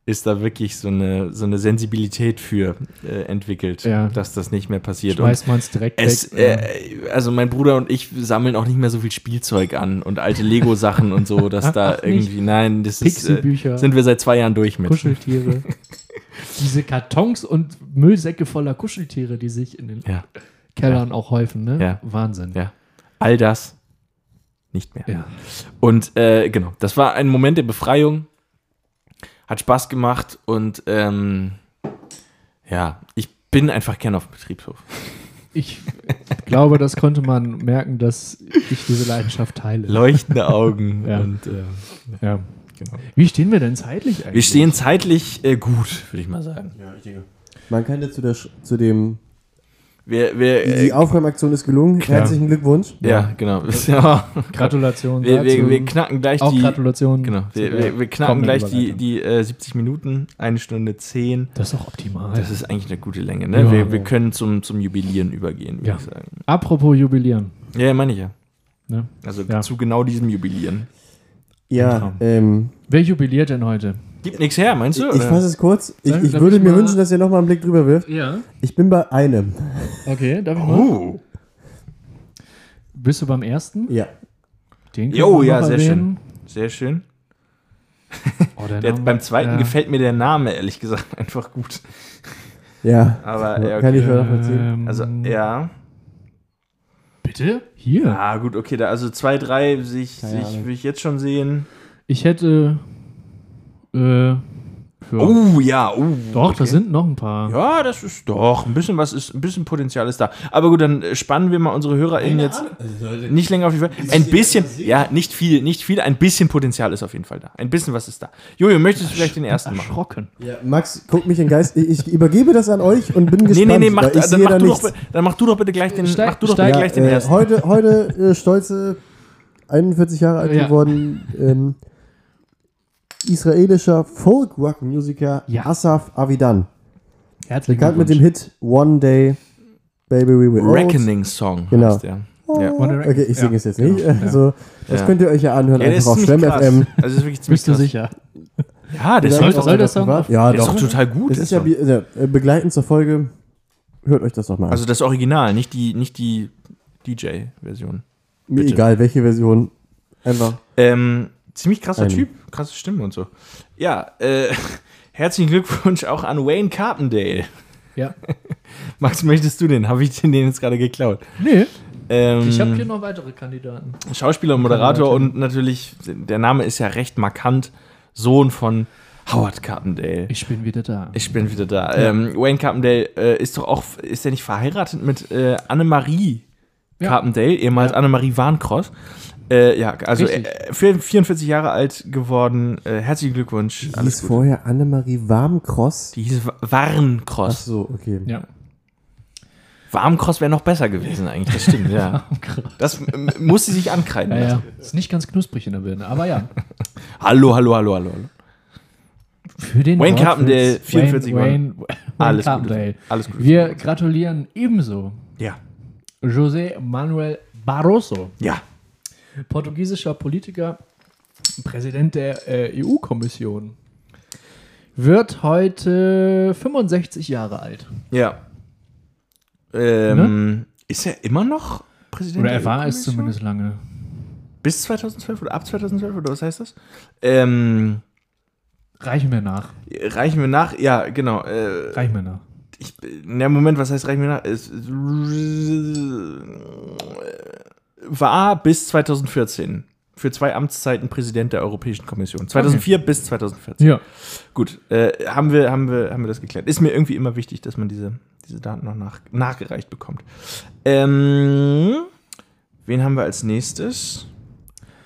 ist da wirklich so eine, so eine Sensibilität für äh, entwickelt, Ja. dass das nicht mehr passiert. Und Schmeißt man es direkt es, weg. äh, also mein Bruder und ich sammeln auch nicht mehr so viel Spielzeug an und alte Lego-Sachen und so, dass da Ach, nicht? irgendwie, nein, das ist, äh, Pixie-Bücher. sind wir seit zwei Jahren durch mit. Kuscheltiere. Diese Kartons und Müllsäcke voller Kuscheltiere, die sich in den Ja, Kellern auch häufen, ne? Ja. Wahnsinn. ja. All das nicht mehr. Ja. Und äh, genau, das war ein Moment der Befreiung. Hat Spaß gemacht und ähm, ja, ich bin einfach gern auf dem Betriebshof. Ich glaube, das konnte man merken, dass ich diese Leidenschaft teile. Leuchtende Augen Ja. und äh, Ja. Wie stehen wir denn zeitlich eigentlich? Wir stehen zeitlich äh, gut, würde ich mal sagen. Man kann ja zu, der, zu dem. Wir, Die äh, Aufräumaktion ist gelungen. Herzlichen Glückwunsch. ja, genau. Ja. Gratulation. Wir, wir, wir knacken gleich auch die. Gratulation. Genau, wir, wir, wir knacken gleich die, die äh, 70 Minuten, eine Stunde 10. Das ist doch optimal. Das ist eigentlich eine gute Länge, ne? Ja. wir, wir können zum, zum Jubilieren übergehen, würde Ja. ich sagen. Apropos Jubilieren. Ja, ja, meine ich ja. Ne? Also Ja. zu genau diesem Jubilieren. Ja, ähm, Wer jubiliert denn heute? Gibt nichts her, meinst du? ich fasse es kurz. Ich, ich würde ich mir wünschen, dass ihr nochmal einen Blick drüber wirft. Ja. Ich bin bei einem. Okay, darf ich mal? Oh, Bist du beim ersten? Ja. Den können Jo, wir ja, sehr erwähnen. sehr schön. Oh, der Der, Name- beim zweiten ja. gefällt mir der Name, ehrlich gesagt, einfach gut. Ja. Aber ja, Kann okay. ich mir nachvollziehen. Ähm, Also, ja. Bitte? Hier. Ah, gut, okay, da, also zwei, drei sehe ich, Keine sehe ich, Ahnung. will ich jetzt schon sehen. Ich hätte. Äh, für, Oh, ja, oh. doch, okay. da sind noch ein paar. Ja, das ist doch, ein bisschen was ist, ein bisschen Potenzial ist da. Aber gut, dann äh, spannen wir mal unsere HörerInnen jetzt nicht länger auf die Fall. Ein bisschen, ja, nicht viel, nicht viel, ein bisschen Potenzial ist auf jeden Fall da. Ein bisschen was ist da. Jojo, möchtest du vielleicht den ersten machen? Erschrocken. ja. Max, guck mich in Geist. Ich, übergebe das an euch und bin Nee, gespannt. nee, nee, mach, weil ich dann, mach da du doch, nichts. dann mach du doch bitte gleich den, Steig- mach du doch steig- gleich den äh, ersten. Heute, heute äh, stolze 41 Jahre alt Ja. geworden. Ähm, israelischer Folk-Rock-Musiker Ja. Asaf Avidan. Herzlichen Bekannt mit dem. Hit One Day, Baby We Will. Reckoning Song Genau. heißt der. Ja. One Direction. Okay, ich singe Ja, es jetzt genau, nicht. ja. Also, das Ja. könnt ihr euch ja anhören, Ja, einfach auf Schwemm. FM. Also ist wirklich ziemlich Bist du sicher? Ja, Song, Soll, soll der Song Ja, der ist doch. doch total gut. Es der ist ja also, äh, begleitend zur Folge. Hört euch das doch mal an. also das Original, nicht die, nicht die DJ-Version. Mir egal, welche Version. Einfach. Ähm, ziemlich krasser Ein- Typ, krasse Stimme und so. Ja, äh, herzlichen Glückwunsch auch an Wayne Carpendale. Ja. Max, möchtest du den? Habe ich den jetzt gerade geklaut? Nee, Ähm, ich habe hier noch weitere Kandidaten. Schauspieler und Moderator und natürlich, der Name ist ja recht markant, Sohn von Howard Carpendale. Ich bin wieder da. Ich bin wieder da. Ähm, Wayne Carpendale äh, ist doch auch, ist er nicht verheiratet mit äh, Annemarie Ja. Carpendale, ehemals Annemarie Warncross? Äh, ja, also äh, vier- 44 Jahre alt geworden. Äh, herzlichen Glückwunsch. Die Alles hieß Gute. vorher Annemarie Warmcross. Die hieß Wa- Ach Warncross. so, okay. ja. Warmcross wäre noch besser gewesen eigentlich, das stimmt, ja. Das ähm, muss sie sich ankreiden Ja, ja. Ist nicht ganz knusprig in der Birne, aber ja. Hallo, hallo, hallo, hallo, hallo. Für den Wayne Carpendale, 44 Wayne, Wayne, Wayne Alles Carpendale. Gute. Alles Gute. Wir gratulieren ebenso Ja. José Manuel Barroso, Ja. Portugiesischer Politiker, Präsident der äh, EU-Kommission. Wird heute 65 Jahre alt. Ja. Ähm, Ist er immer noch Präsident? Oder der er war es EU-Kommission? zumindest lange. Bis 2012 oder ab 2012 oder was heißt das? Ähm, Reichen wir nach. reichen wir nach? Ja, genau. Äh, Reichen wir nach. ich, na, Moment, was heißt reichen wir nach? Es war bis 2014 für zwei Amtszeiten Präsident der Europäischen Kommission. 2004 bis 2014. Ja. Gut, äh, haben, wir, haben, wir, haben wir das geklärt. Ist mir irgendwie immer wichtig, dass man diese, diese Daten noch nach, nachgereicht bekommt. Ähm, wen haben wir als nächstes?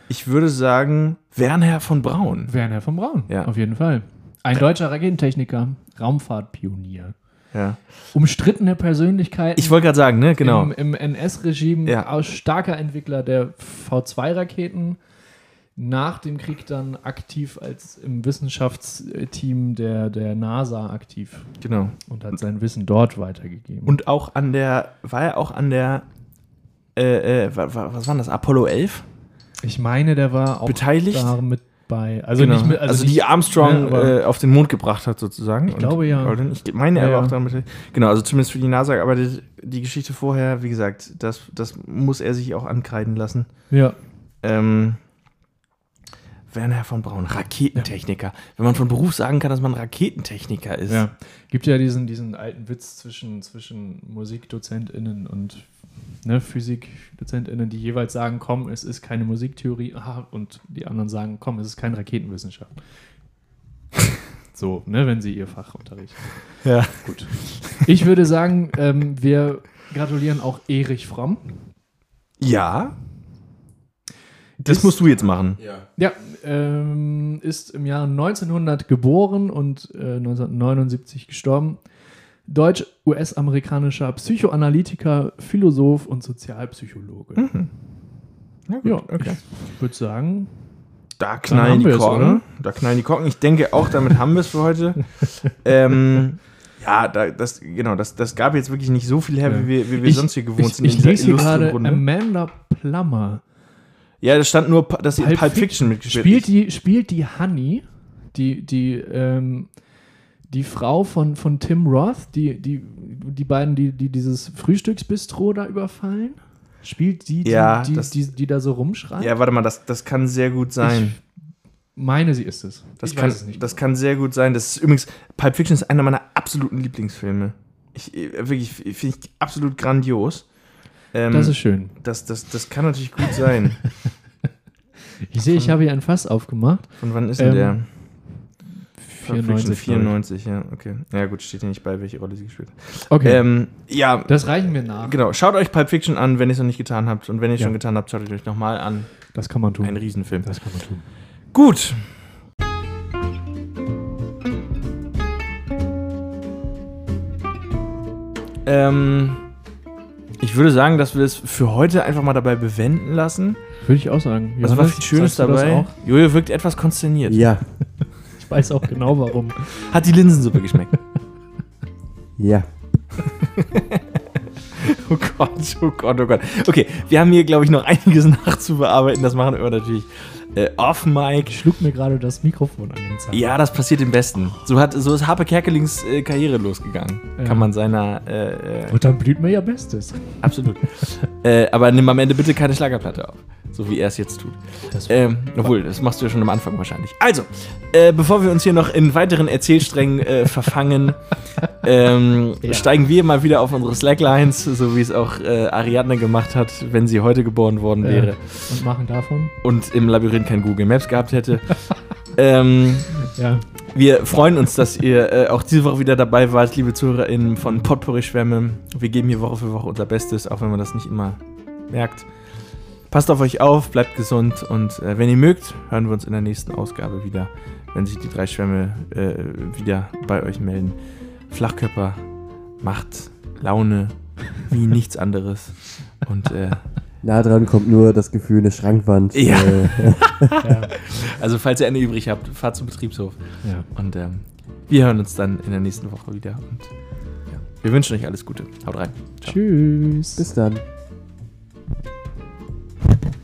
Ich würde sagen, Werner von Braun. Werner von Braun. Ja. Auf jeden Fall. Ein deutscher Raketentechniker, Raumfahrtpionier. Ja. Umstrittene Persönlichkeit. Ich wollte gerade sagen, ne, genau. Im, im NS-Regime Ja. aus starker Entwickler der V2-Raketen. Nach dem Krieg dann aktiv als im Wissenschaftsteam der, der NASA aktiv genau. und hat sein Wissen dort weitergegeben. Und auch an der, war er auch an der, äh, äh, wa- wa- was war das, Apollo 11 ich meine, der war auch beteiligt? da mit bei. Also Genau. mit, also, nicht, die Armstrong ne, aber- äh, auf den Mond gebracht hat, sozusagen. Ich glaube, ja. Aldrin, Ich meine, Ja, er war ja. auch daran beteiligt. Genau, also zumindest für die NASA, aber die, die Geschichte vorher, wie gesagt, das, das muss er sich auch ankreiden lassen. Ja. Ähm, Werner von Braun, Raketentechniker. Wenn man von Beruf sagen kann, dass man Raketentechniker ist. Ja, gibt ja diesen, diesen alten Witz zwischen, zwischen MusikdozentInnen und ne, PhysikdozentInnen, die jeweils sagen, komm, es ist keine Musiktheorie, aha, und die anderen sagen, komm, es ist keine Raketenwissenschaft. so, ne, wenn sie ihr Fach unterrichten. Ja. Gut. Ich würde sagen, ähm, wir gratulieren auch Erich Fromm. Ja. Das musst du jetzt machen. Ja, ähm, ist im Jahr 1900 geboren und äh, 1979 gestorben. Deutsch-US-amerikanischer Psychoanalytiker, Philosoph und Sozialpsychologe. Ja, gut, Ja, okay. ich würde sagen, Da knallen die Korken. Da knallen die Korken. Ich denke auch, damit haben wir es für heute. ähm, ja, da, das, genau, das, das gab jetzt wirklich nicht so viel her, Ja. wie wir, wie wir ich, sonst hier gewohnt ich, sind. ich dieser lese hier gerade Runde. Amanda Plummer. Ja, da stand nur, dass sie in Pulp Pulp Fiction Fiction mitgespielt Spielt die, spielt die Honey, die, die, ähm, die Frau von, von Tim Roth, die, die, die beiden, die, die dieses Frühstücksbistro da überfallen? Spielt die, die, Ja, die, das- die, die da so rumschreit? Ja, warte mal, das, das kann sehr gut sein. Meine, sie ist es. das, ich kann, weiß es nicht. das kann sehr gut sein. Das ist übrigens, Pulp Fiction ist einer meiner absoluten Lieblingsfilme. Ich, äh, wirklich, finde ich absolut grandios. Ähm, das ist schön. das, das, das kann natürlich gut sein. Ich sehe, ich habe hier ein Fass aufgemacht. Von wann ist denn Ähm, der? Pulp Fiction 94. 94, ja, okay. Ja, gut, steht hier nicht bei, welche Rolle sie gespielt hat. Okay, Ähm, ja, das reichen wir nach. genau. Schaut euch Pulp Fiction an, wenn ihr es noch nicht getan habt. Und wenn ihr es Ja. schon getan habt, schaut euch nochmal an. Das kann man tun. Ein Riesenfilm. Das kann man tun. Gut. Ähm, ich würde sagen, dass wir es für heute einfach mal dabei bewenden lassen. Würde ich auch sagen. Es war Johannes, viel Schönes sagst du das dabei. Auch? Jojo wirkt etwas konsterniert. Ja, Ich weiß auch genau warum. Hat die Linsensuppe geschmeckt? ja. Oh Gott, oh Gott, oh Gott. Okay, wir haben hier, glaube ich, noch einiges nachzubearbeiten. Das machen wir natürlich äh, off-Mic. Ich schlug mir gerade das Mikrofon an den Zahn. Ja, das passiert im Besten. So, hat, so ist Harpe Kerkelings äh, Karriere losgegangen. Ja. Kann man seiner. Äh, äh, Und dann blüht mir ja Bestes. absolut. äh, aber nimm am Ende bitte keine Schlagerplatte auf. So wie er es jetzt tut. Das Ähm, obwohl, das machst du ja schon am Anfang wahrscheinlich. Also, äh, bevor wir uns hier noch in weiteren Erzählsträngen äh, verfangen, ähm, Ja. steigen wir mal wieder auf unsere Slacklines, so wie es auch äh, Ariadne gemacht hat, wenn sie heute geboren worden wäre Und machen davon? und im Labyrinth kein Google Maps gehabt hätte. ähm, Ja. wir freuen uns, dass ihr äh, auch diese Woche wieder dabei wart, liebe ZuhörerInnen von Potpourri Schwämme. Wir geben hier Woche für Woche unser Bestes, auch wenn man das nicht immer merkt. Passt auf euch auf, bleibt gesund und äh, wenn ihr mögt, hören wir uns in der nächsten Ausgabe wieder, wenn sich die drei Schwämme äh, wieder bei euch melden. Flachkörper macht Laune wie nichts anderes. Und äh, Nah dran kommt nur das Gefühl, eine Schrankwand. Ja. Äh, Ja. also falls ihr eine übrig habt, fahrt zum Betriebshof. ja. Und ähm, wir hören uns dann in der nächsten Woche wieder. Und ja, wir wünschen euch alles Gute. Haut rein. Ciao. Tschüss. bis dann. Thank you.